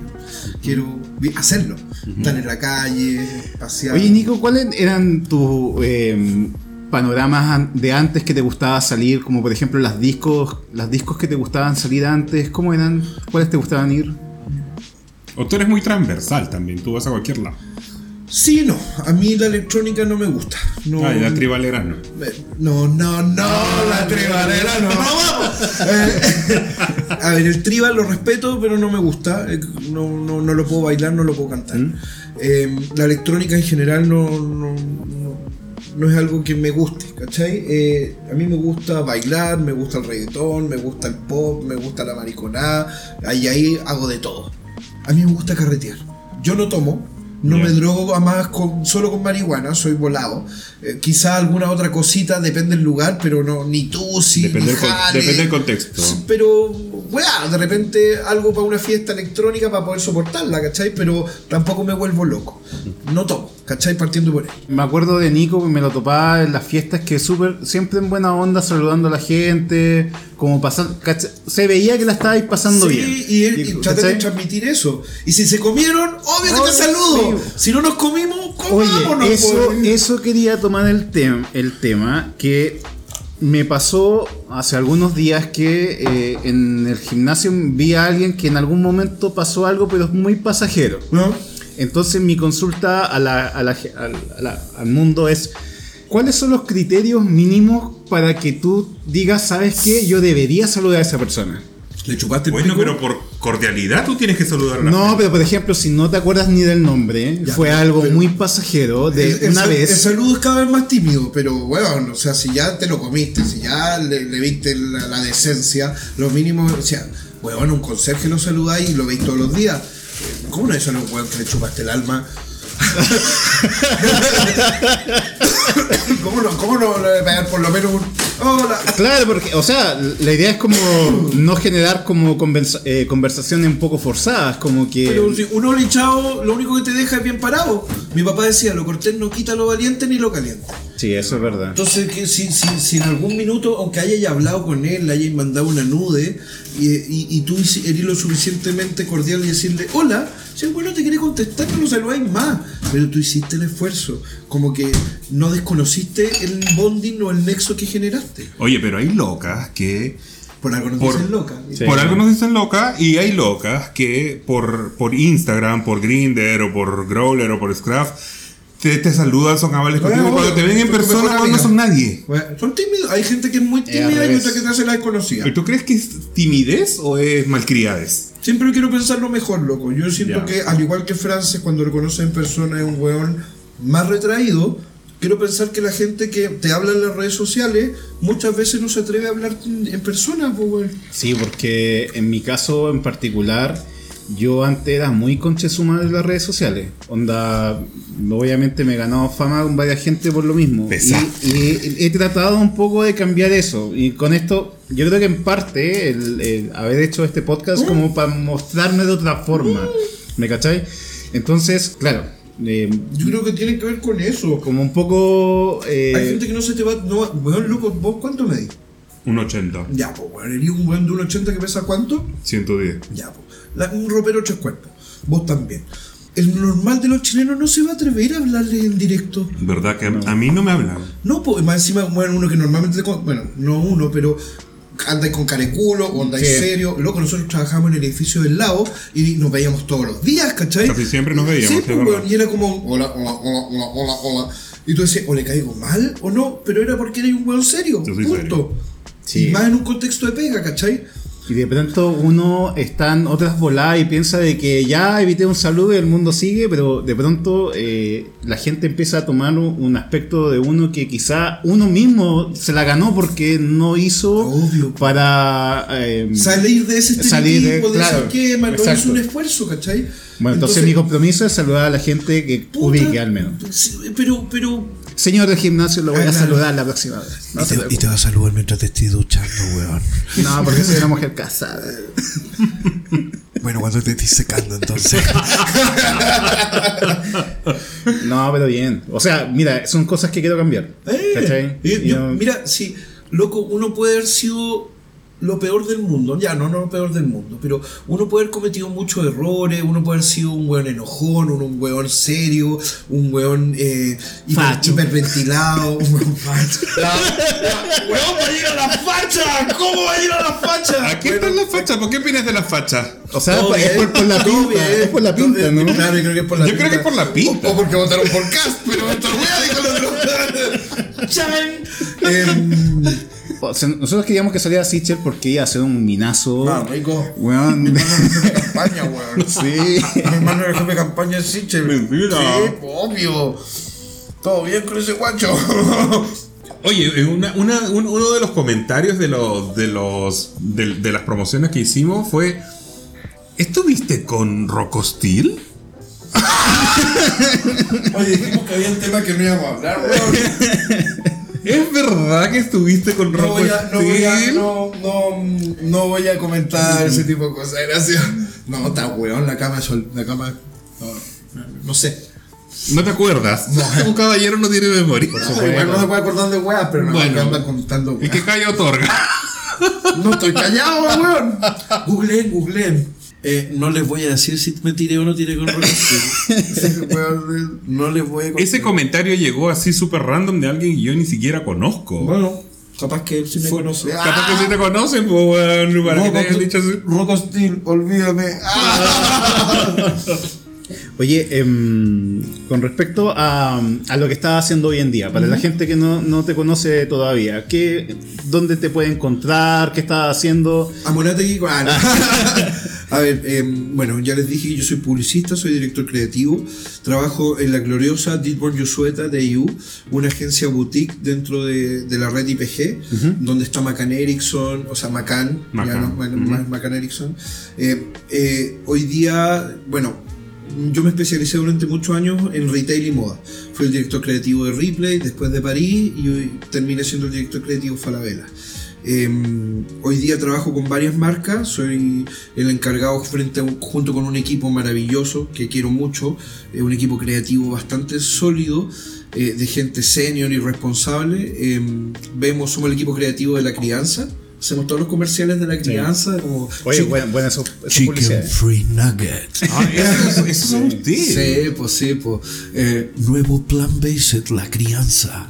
quiero hacerlo, estar en la calle, pasear. Oye, Nico, ¿cuáles eran tus eh, panoramas an- de antes que te gustaba salir? Como por ejemplo las discos, las discos que te gustaban salir antes, ¿cómo eran? ¿Cuáles te gustaban ir? O tú eres muy transversal también, tú vas a cualquier lado. Sí, no, a mí la electrónica no me gusta. No, Ah, y las tribaleras no. Eh, No, no, no, la tribalera no. Eh, a ver, el tribal lo respeto, pero no me gusta. Eh, No, no, no lo puedo bailar, no lo puedo cantar. Eh, la electrónica en general no, no, no- no es algo que me guste, ¿cachai? Eh, a mí me gusta bailar, me gusta el reggaetón, me gusta el pop, me gusta la mariconada. Ahí, ahí hago de todo. A mí me gusta carretear. Yo no tomo, no me drogo además con, solo con marihuana, soy volado. Eh, quizá alguna otra cosita, depende del lugar, pero no, ni tú, sí, Depende ni con- jale. depende del contexto. Pero weá, de repente algo para una fiesta electrónica para poder soportarla, ¿cachai? Pero tampoco me vuelvo loco. No tomo, ¿cachai? Partiendo por ahí. Me acuerdo de Nico que me lo topaba en las fiestas que súper, siempre en buena onda, saludando a la gente, como pasando, se veía que la estabais pasando Sí, bien. y, él- y traté de transmitir eso. Y si se comieron, obvio que Oh, te saludo. sí. Si no nos comimos, Oye, comámonos. eso, pues. eso quería tomar el, tem- el tema que me pasó hace algunos días que eh, en el gimnasio vi a alguien que en algún momento pasó algo, pero es muy pasajero. ¿No? Entonces mi consulta a la- a la a la- al mundo es, ¿cuáles son los criterios mínimos para que tú digas, sabes qué, yo debería saludar a esa persona? ¿Le chupaste el Bueno, pico? pero por cordialidad tú tienes que saludar a la No, gente. pero por ejemplo, si no te acuerdas ni del nombre, Ya, fue pero- algo pero- muy pasajero de El- el una sal- vez. El saludo es cada vez más tímido, pero bueno, o sea, si ya te lo comiste, si ya le, le viste la, la decencia, lo mínimo, o sea, bueno, un conserje lo saludáis y lo veis todos los días. ¿Cómo no es eso, no, weón, que le chupaste el alma? ¿Cómo no, cómo no le pegar por lo menos un. Hola. Claro, porque, o sea, la idea es como no generar como conversa- eh, conversaciones un poco forzadas, como que... Pero si uno hinchado, lo único que te deja es bien parado. Mi papá decía, lo cortés no quita lo valiente ni lo caliente. Sí, eso es verdad. Entonces, que si, si, si en algún minuto, aunque hayas hablado con él, le hayas mandado una nude y, y, y tú eres lo suficientemente cordial y decirle, hola, si el bueno te quiere contestar, no lo saludáis más. Pero tú hiciste el esfuerzo, como que no desconociste el bonding o el nexo que generaste. Oye, pero hay locas que Por algo nos Por- dicen loca. Sí. por algo nos dicen locas y hay locas que por, por Instagram, por Grinder o por Growler o por Scraft te, te saludan, son amables Bueno, contigo. Cuando te ven en persona, no son nadie. Bueno, son tímidos, hay gente que es muy tímida y otra que te hace la desconocida. ¿Y tú crees que es timidez o es malcriadez? Siempre quiero pensar lo mejor, loco. Yo siento que, al igual que Frances, cuando lo conoce en persona, es un weón más retraído. Quiero pensar que la gente que te habla en las redes sociales muchas veces no se atreve a hablar en en persona, pues, weón. Sí, porque en mi caso en particular, yo antes era muy conchesuma de las redes sociales. Onda, obviamente me he ganado fama con varias gente por lo mismo. Pesado. Y, y he tratado un poco de cambiar eso. Y con esto, yo creo que en parte el, el haber hecho este podcast como para mostrarme de otra forma. ¿Me cachai? Entonces, claro, eh, Yo creo que tiene que ver con eso. como un poco... eh, Hay gente que no se te va. No, weón, loco, ¿vos cuánto medís? Un 80, Ya, pues, weón, eres un weón de un 80 que pesa cuánto? 110. Ya, pues. La- un ropero tres cuerpos. Vos también. El normal de los chilenos no se va a atrever a hablarle en directo. ¿Verdad que a mí no me hablan? No, pues más encima, bueno, uno que normalmente, bueno, no uno, pero andáis con careculo o andáis Sí. serio. Loco, nosotros trabajamos en el edificio del lado y nos veíamos todos los días, ¿cachai? Casi siempre nos veíamos, Sí, es pues, y era como, hola, hola, hola, hola, hola, hola. Y tú decías, o le caigo mal o no, pero era porque eres un weón serio, Yo soy punto. serio. Sí. Y más en un contexto de pega, ¿cachai? Y de pronto uno está en otras voladas y piensa de que ya evité un saludo y el mundo sigue, pero de pronto eh, la gente empieza a tomar un, aspecto de uno que quizá uno mismo se la ganó porque no hizo Obvio. para... eh, Salir de ese Salir de- de, claro, ese esquema, no es un esfuerzo, ¿cachai? bueno, entonces, mi compromiso es saludar a la gente que puta, ubique al menos. Pero, pero, Señor del gimnasio, lo voy a saludar la próxima vez. No, Y te, y te va a saludar mientras te estés duchando, weón. No, porque soy una mujer casada. Bueno, cuando te estés secando, entonces. No, pero bien. O sea, mira, son cosas que quiero cambiar. Eh, ¿Cachai? yo- mira, si, loco, uno puede haber sido lo peor del mundo, ya no, no lo peor del mundo, pero uno puede haber cometido muchos errores, uno puede haber sido un weón enojón, un, un weón serio, un weón eh, hiper- hiperventilado, un weón facho. La- la- ¡Weón, va a ir a la facha! ¿Cómo va a ir a la facha? ¿A qué están las fachas? ¿Por qué opinas de las fachas? O sea, es por, por la pinta. Es por la pinta. ¿no? Claro, yo creo que es por la Yo creo que es por la pinta. O, o porque votaron por Cast, pero esta wea dijo Em, O sea, nosotros queríamos que saliera Sichel porque iba a ser un minazo. Ah, rico. Weón. Mi hermano era jefe de campaña, weón. sí. Mi hermano era jefe de campaña de Sichel. Mentira. Sí, obvio. Todo bien con ese guacho. Oye, eh, una- una- un- uno de los comentarios de los de los de, de las promociones que hicimos fue ¿Estuviste con Rocostil? Oye, dijimos que había un tema que no íbamos a hablar, weón. ¿Es verdad que estuviste con No voy, a, no, voy a, no, no, no voy a comentar ese tipo de cosas, gracias. No, está weón, la cama, la cama, no, sé. ¿No te acuerdas? Un caballero no tiene memoria. No, igual no me puedo acordar de weas, pero no Bueno. me andan contando El que weas. calla otorga. No estoy callado, weón. Googleen, googleen. Eh, no les voy a decir si me tiré o no tiré con Rock Steel. Weón, No les voy a contar. Ese comentario llegó así súper random de alguien que yo ni siquiera conozco. Bueno, capaz que él sí me conoce. Capaz que sí te conocen, pues, weón, para que te hayan dicho así. Steel, olvídame. Oye, em, con respecto a, a lo que estás haciendo hoy en día, para la gente que no, no te conoce todavía, ¿qué, ¿dónde te puede encontrar? ¿Qué estás haciendo? Amorategui. Ah, no. A ver, eh, bueno, ya les dije que yo soy publicista, soy director creativo, trabajo en la gloriosa Ditborn Yusueta de EU, una agencia boutique dentro de, de la red IPG, donde está Macan Erickson, o sea, Macan, ya Macan, no, Macan, Ma- Macan Erickson. Eh, eh, hoy día, bueno, yo me especialicé durante muchos años en retail y moda. Fui el director creativo de Ripley, después de París, y terminé siendo el director creativo de Falabella. Eh, hoy día trabajo con varias marcas, soy el encargado frente a un- junto con un equipo maravilloso que quiero mucho, eh, un equipo creativo bastante sólido, eh, de gente senior y responsable. Eh, vemos, somos el equipo creativo de la crianza, hacemos todos los comerciales de la crianza, como Oye, buena, buena eso, eso Chicken publicidad. Free Nugget. Ah, eso, eso son ustedes. Sí, pues sí, pues. Eh, nuevo plan Based, la crianza.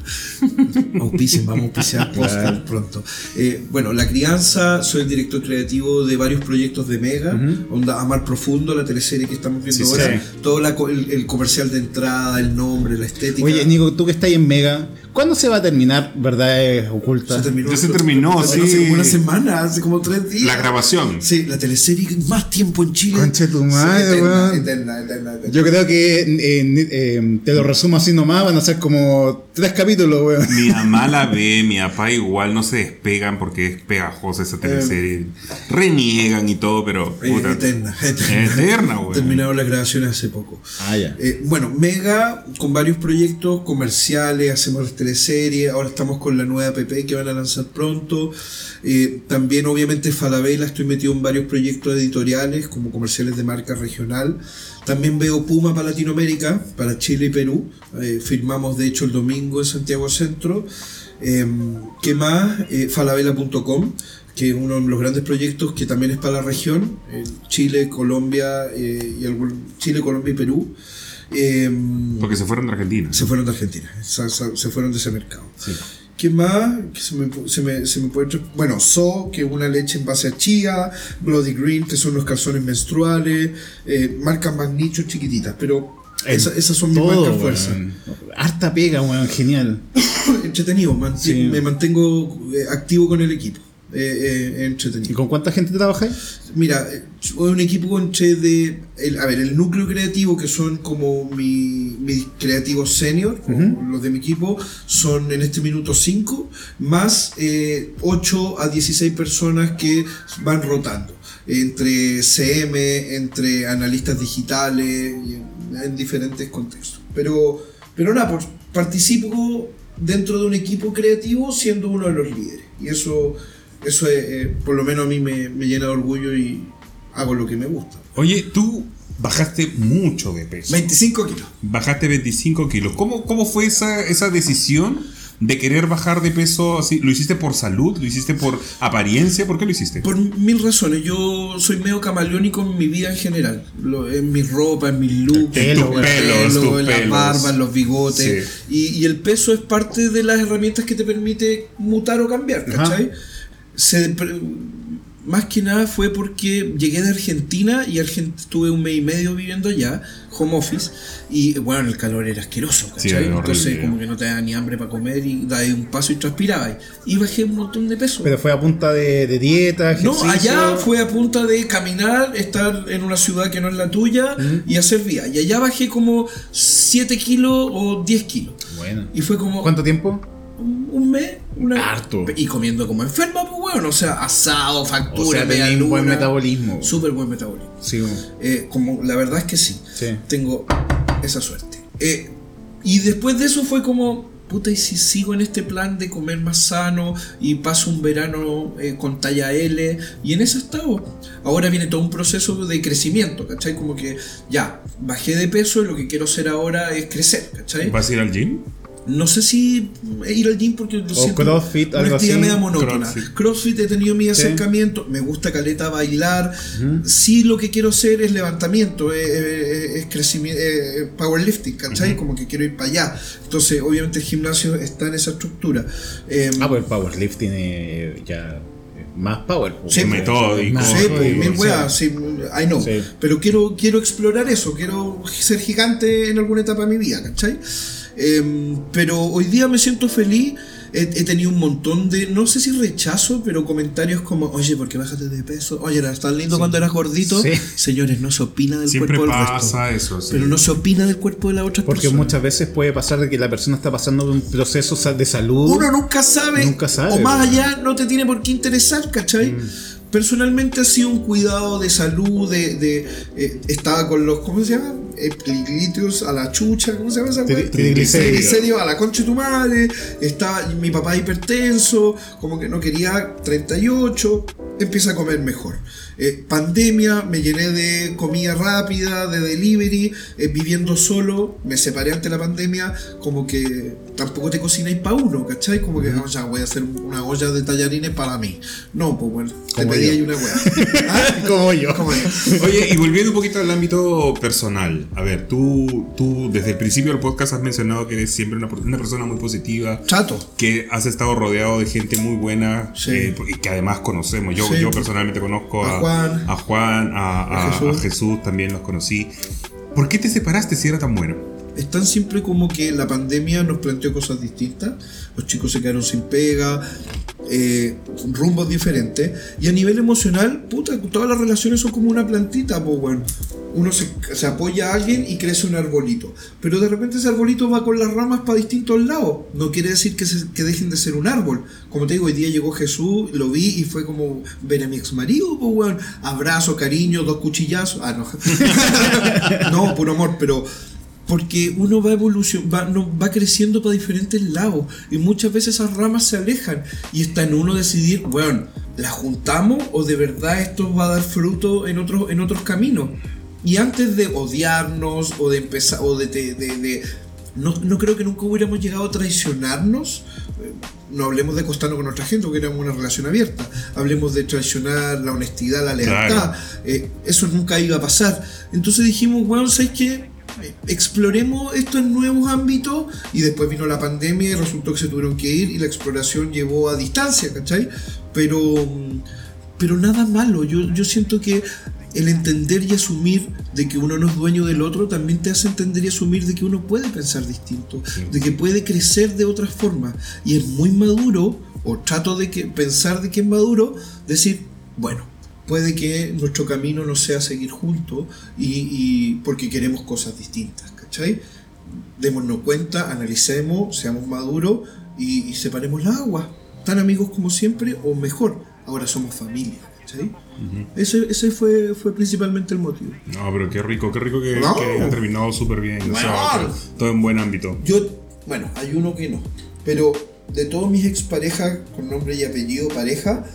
Auspicien, vamos a auspiciar podcast pronto. Eh, bueno, la crianza, soy el director creativo de varios proyectos de Mega, onda Amar Profundo, la teleserie que estamos viendo Sí, ahora. sí. Todo la el, el comercial de entrada, el nombre, la estética. Oye, Nico, tú que estás ahí en Mega, ¿cuándo se va a terminar Verdades se Ocultas? terminó, Ya se terminó, Hace sí. como una semana, hace como tres días. La grabación. Sí, la teleserie que más tiempo en Chile. Conche tu Sí, madre, eterna, weón. eterna, eterna, eterna. Yo creo que eh, eh, te lo resumo así nomás, van a ser como tres capítulos, weón. Mi mamá la ve, mi papá igual no se despegan porque es pegajosa esa teleserie. Reniegan y todo, pero. Eh, puta, eterna, eterna. Eterna, güey. Terminaron las grabaciones hace poco. Ah, ya. Eh, bueno, Mega con varios proyectos comerciales, hacemos teleseries, ahora estamos con la nueva app que van a lanzar pronto. Eh, también obviamente Falabella, estoy metido en varios proyectos editoriales como comerciales de marca regional. También veo Puma para Latinoamérica, para Chile y Perú. Eh, firmamos de hecho el domingo en Santiago Centro. Eh, ¿Qué más? Eh, Falabella.com que es uno de los grandes proyectos que también es para la región, eh, Chile, Colombia, eh, y algún, Chile, Colombia y Perú. Eh, Porque se fueron de Argentina. se fueron de Argentina, se, se- se fueron de ese mercado. ¿Qué más? Que se, me, se, me, se me puede Bueno, So, que es una leche en base a chía, Bloody Green, que son los calzones menstruales, eh, marcas más nichos chiquititas, pero esa- esas son mis Todo, marcas fuerza. weón. Harta pega, weón, genial. Entretenido, manti- Sí. me mantengo eh, activo con el equipo. Eh, eh, ¿Y entretenido. con cuánta gente trabajáis? Mira, eh, es un equipo entre de. El, a ver, el núcleo creativo, que son como mi- mis creativos senior, los de mi equipo, son en este minuto 5, más eh, 8 a 16 personas que van rotando. Entre CM, entre analistas digitales, y en, en diferentes contextos. Pero, pero nada, pues, participo dentro de un equipo creativo siendo uno de los líderes. Y eso, eso es, eh, por lo menos a mí me, me llena de orgullo y hago lo que me gusta. Oye, tú bajaste mucho de peso. 25 kilos. Bajaste 25 kilos. ¿Cómo, cómo fue esa, esa decisión de querer bajar de peso así? ¿Lo hiciste por salud? ¿Lo hiciste por apariencia? ¿Por qué lo hiciste? Por mil razones. Yo soy medio camaleónico en mi vida en general. Lo- en mi ropa, en mis looks, pelo, en tus el pelos, en la barba, en los bigotes. Sí. Y, y el peso es parte de las herramientas que te permite mutar o cambiar, Ajá. Se- más que nada fue porque llegué de Argentina y Argent- estuve un mes y medio viviendo allá, home office, y bueno, el calor era asqueroso, Sí, ¿cachai? Entonces como que no te daba ni hambre para comer y dabas un paso y transpirabas. Y bajé un montón de peso. Pero fue a punta de, de dieta, No, ejercicio. allá fue a punta de caminar, estar en una ciudad que no es la tuya y hacer vía. Y allá bajé como 7 kilos o 10 kilos. Bueno. Y fue como ¿Cuánto tiempo? Un, un mes. Una... Harto. Y comiendo como enferma, pues bueno. O sea, asado, factura, O sea, un buen metabolismo. Súper buen metabolismo. Sí, weón. Eh, como la verdad es que sí. Sí. Tengo esa suerte. Eh, y después de eso fue como, puta, y si sigo en este plan de comer más sano y paso un verano eh, con talla L, y en ese estado. Ahora viene todo un proceso de crecimiento, ¿cachai? Como que ya, bajé de peso y lo que quiero hacer ahora es crecer, ¿cachai? ¿Vas a ir al gym? No sé si ir al gym porque lo siento CrossFit, una algo actividad así. media monótona. CrossFit. CrossFit. he tenido mi acercamiento, me gusta caleta bailar. Sí lo que quiero hacer es levantamiento, es, es- es crecimiento, es powerlifting, ¿cachai? Como que quiero ir para allá. Entonces, obviamente el gimnasio está en esa estructura. Eh, Ah, pues el powerlifting eh, ya eh, más power. pues. Sí, metódico. Más- Sí, pues, sí, mil sí. weas, sí, I know. Sí. Pero quiero, quiero explorar eso, quiero ser gigante en alguna etapa de mi vida, ¿cachai? Em, pero hoy día me siento feliz. He, he tenido un montón de, no sé si rechazo, pero comentarios como, oye, ¿por qué bajaste de peso? Oye, eras tan lindo cuando eras gordito. Sí. Señores, no se opina del Siempre cuerpo del pasa resto. eso, sí. Pero no se opina del cuerpo de las otras Porque muchas veces puede pasar de que la persona está pasando un proceso de salud. Uno nunca sabe, Nunca sabe, o más ¿verdad? allá no te tiene por qué interesar, ¿cachai? Personalmente ha sido un cuidado de salud, de, de eh, estaba con los, ¿cómo se llama? Epilitrios a la chucha, ¿cómo se llama esa. Triglicéridos a la concha de tu madre, estaba mi papá hipertenso, como que no quería 38, empieza a comer mejor. Eh, pandemia, me llené de comida rápida, de delivery, eh, viviendo solo, me separé ante la pandemia, como que tampoco te cocináis para uno, ¿cachai? Como que "Ah, ya voy a hacer una olla de tallarines para mí. No, pues bueno, te pedí una weá. ¿Ah? Como yo. Como yo. Oye, y volviendo un poquito al ámbito personal, a ver, tú, tú desde el principio del podcast has mencionado que eres siempre una, una persona muy positiva, Chato. que has estado rodeado de gente muy buena, Sí. eh, y que además conocemos. Yo, Sí. yo personalmente conozco A a, Juan. a, Juan, a, A a- Jesús. a Jesús, también los conocí. ¿Por qué te separaste si era tan bueno? Es tan simple como que la pandemia nos planteó cosas distintas. Los chicos se quedaron sin pega, eh, rumbos diferentes. Y a nivel emocional, puta, todas las relaciones son como una plantita, pues bueno. Uno se, se apoya a alguien y crece un arbolito. Pero de repente ese arbolito va con las ramas para distintos lados. No quiere decir que, se- que dejen de ser un árbol. Como te digo, hoy día llegó Jesús, lo vi y fue como ver a mi ex marido, pues bueno. Abrazo, cariño, dos cuchillazos. Ah, no. no, puro amor, pero porque uno va evolución, va, no, va creciendo para diferentes lados y muchas veces esas ramas se alejan y está en uno decidir, bueno, ¿la juntamos o de verdad esto va a dar fruto en otros, en otros caminos? Y antes de odiarnos o de empezar, o de... de- de- de- no, no creo que nunca hubiéramos llegado a traicionarnos. eh, No hablemos de acostarnos con otra gente, porque éramos una relación abierta. Hablemos de traicionar la honestidad, la lealtad. Claro. Eh, eso nunca iba a pasar. Entonces dijimos, bueno, ¿sabes qué? Exploremos esto en nuevos ámbitos y después vino la pandemia y resultó que se tuvieron que ir y la exploración llevó a distancia, ¿cachai? Pero, pero nada malo, yo, yo siento que el entender y asumir de que uno no es dueño del otro también te hace entender y asumir de que uno puede pensar distinto, de que puede crecer de otras formas y es muy maduro, o trato de que, pensar de que es maduro, decir, bueno, puede que nuestro camino no sea seguir juntos y, y porque queremos cosas distintas, ¿cachai? Démonos cuenta, analicemos, seamos maduros y, y separemos la agua. Tan amigos como siempre o mejor, ahora somos familia, ¿cachai? ese, ese fue, fue principalmente el motivo. No, pero qué rico, qué rico que, No. que ha terminado súper bien. o sea, Bueno. todo en buen ámbito. Yo, bueno, hay uno que no, pero de todos mis exparejas con nombre y apellido pareja,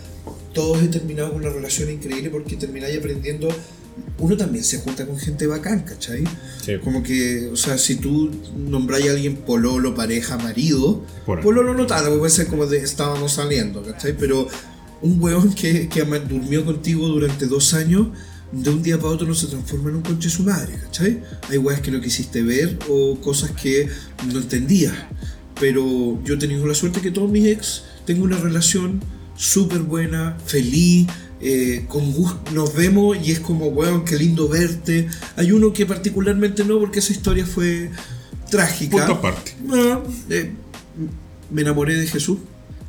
todos he terminado con una relación increíble porque termináis aprendiendo. Uno también se junta con gente bacán, ¿cachai? Sí. Como que, o sea, si tú nombráis a alguien pololo, pareja, marido, Por pololo no tanto, puede ser como de estábamos saliendo, ¿cachai? Pero un weón que, que durmió contigo durante dos años, de un día para otro no se transforma en un conche su madre, ¿cachai? Hay weas que no quisiste ver o cosas que no entendías. Pero yo he tenido la suerte que todos mis ex tengo una relación súper buena, feliz, eh, con gusto. Nos vemos y es como, weón, qué lindo verte. Hay uno que particularmente no, porque esa historia fue trágica. Punto aparte. Ah, eh, me enamoré de Jesús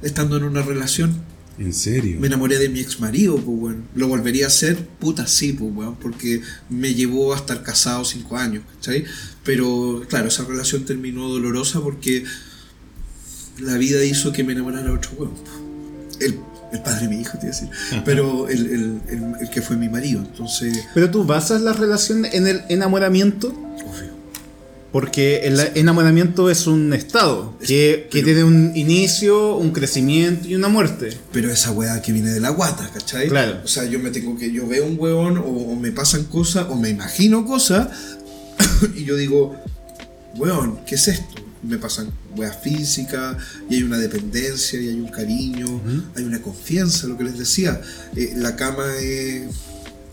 estando en una relación. ¿En serio? Me enamoré de mi ex marido, pues bueno. Lo volvería a hacer, puta sí, pues weón, porque me llevó a estar casado cinco años, ¿cachai? Pero claro, esa relación terminó dolorosa porque la vida hizo que me enamorara otro weón. El, el padre de mi hijo, te iba a decir. Pero el, el- el- el que fue mi marido, entonces, Pero tú basas la relación en el enamoramiento. obvio. Porque el enamoramiento es un estado que, que tiene un inicio, un crecimiento y una muerte. Pero esa weá que viene de la guata, ¿cachai? Claro. O sea, yo me tengo que. Yo veo un weón o, o me pasan cosas o me imagino cosas y yo digo, weón, ¿qué es esto? Me pasan weas físicas y hay una dependencia y hay un cariño, hay una confianza, lo que les decía. Eh, la cama es,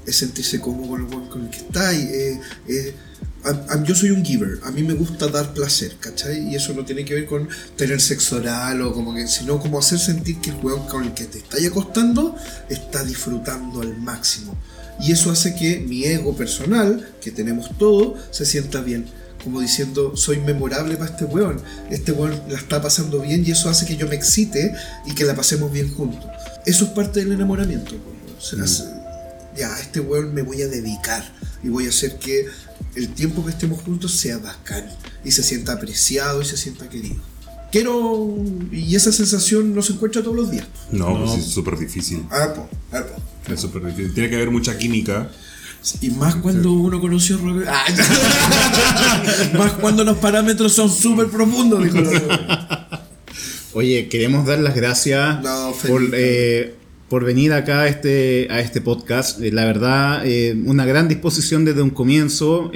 es sentirse cómodo con el con el que está. Y, eh, eh, a- a- yo soy un giver, a mí me gusta dar placer, ¿cachai? Y eso no tiene que ver con tener sexo oral o como que, sino como hacer sentir que el weón con el que te está acostando está disfrutando al máximo. Y eso hace que mi ego personal, que tenemos todo, se sienta bien. Como diciendo, soy memorable para este weón. Este weón la está pasando bien y eso hace que yo me excite y que la pasemos bien juntos. Eso es parte del enamoramiento. weón. O sea, hace- ya, a este weón me voy a dedicar y voy a hacer que el tiempo que estemos juntos sea bacán y se sienta apreciado y se sienta querido. Quiero. Y esa sensación no se encuentra todos los días. No, pues es súper difícil. Ah, po, ah, po. Es súper difícil. Tiene que haber mucha química. Y más cuando uno conoció a más cuando los parámetros son súper profundos, dijo. Oye, queremos dar las gracias No, por, eh, por venir acá a este, a este podcast. Eh, la verdad, eh, una gran disposición desde un comienzo.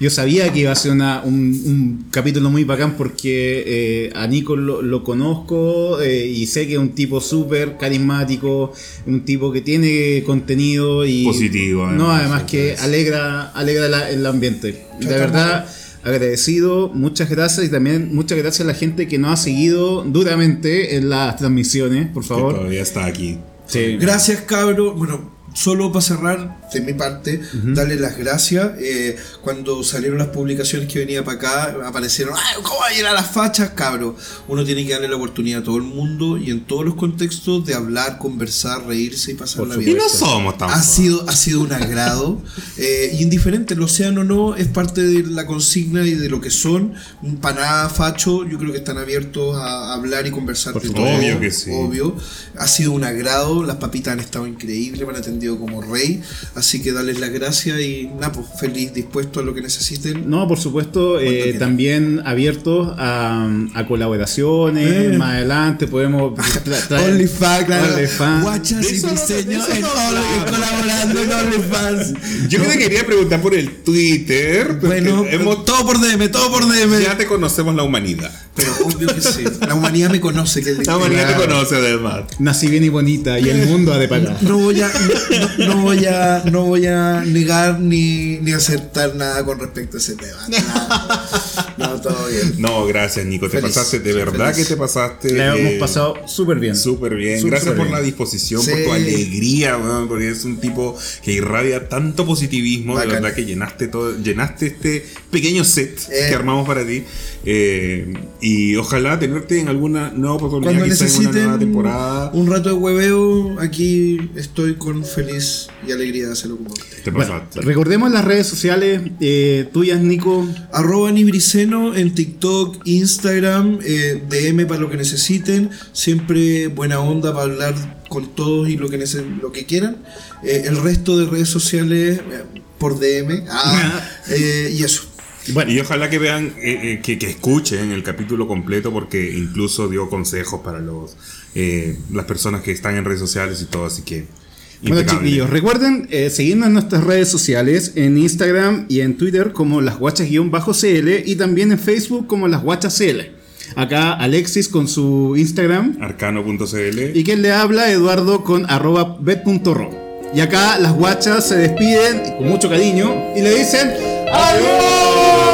Yo sabía que iba a ser una- un, un capítulo muy bacán porque eh, a Nico lo, lo conozco eh, y sé que es un tipo súper carismático, un tipo que tiene contenido y... Positivo, No, además, además que alegra, alegra la- el ambiente. De Chao, verdad agradecido, muchas gracias y también muchas gracias a la gente que nos ha seguido duramente en las transmisiones, por Que favor. todavía está aquí. Sí. Gracias, cabro. Bueno, solo para cerrar, de mi parte, darle las gracias. Eh, cuando salieron las publicaciones que venía para acá, aparecieron, "Ay, ¿cómo va a llegar a las fachas, cabro? Uno tiene que darle la oportunidad a todo el mundo y en todos los contextos de hablar, conversar, reírse y pasarla Por Y bien. no somos tan Ha sido, ha sido un agrado. eh, y indiferente, lo sean o no, es parte de la consigna y de lo que son. Para nada facho, yo creo que están abiertos a hablar y conversar Por de todo. Obvio que sí. Obvio. Ha sido un agrado, las papitas han estado increíbles, me han atendido como rey. Así que darles las gracias y nada, pues feliz, dispuesto a lo que necesiten. No, por supuesto, eh, también abiertos a, a colaboraciones. Eh. Más adelante podemos tra- traer- OnlyFans, claro. OnlyFans. Guachas y eso no- en no Only- colaborando en OnlyFans. Yo que te quería preguntar por el Twitter. Bueno, hemos, todo por DM, todo por DM. ya te conocemos la humanidad. Pero obvio que sí. La humanidad me conoce. Que La humanidad Claro. te conoce además. Nací bien y bonita y el mundo ha de pagar. No voy a, no, no voy a, no voy a negar ni, ni aceptar nada con respecto a ese tema. Nada. No, todo bien. No, gracias, Nico. Te Feliz. pasaste, de verdad Feliz. que te pasaste. La hemos eh, pasado súper bien. Súper bien. Gracias por bien. la disposición, por tu alegría, weón, porque es un tipo que irradia tanto positivismo. De verdad que llenaste todo, llenaste este pequeño set Eh. que armamos para ti. Eh, y ojalá tenerte en alguna nueva oportunidad, Cuando quizá en una necesiten nueva temporada. un rato de hueveo, aquí estoy con feliz y alegría de hacerlo como. Te Bueno, recordemos las redes sociales eh, tuyas, Nico. Arroba Nibriceno en TikTok, Instagram, eh, DM para lo que necesiten. Siempre buena onda para hablar con todos y lo que, lo que quieran. Eh, el resto de redes sociales eh, por DM. Ah, eh, y eso. Bueno, Y ojalá que vean, eh, eh, que, que escuchen el capítulo completo porque incluso dio consejos para los eh, las personas que están en redes sociales y todo, así que... Bueno, impecable. chiquillos, recuerden seguirnos en nuestras redes sociales, en Instagram y en Twitter como las guachas-cl y también en Facebook como las guachas CL. Acá Alexis con su Instagram Arcano.cl. y quien le habla Eduardo con arroba bet.ro. Y acá las guachas se despiden con mucho cariño y le dicen ¡Adiós!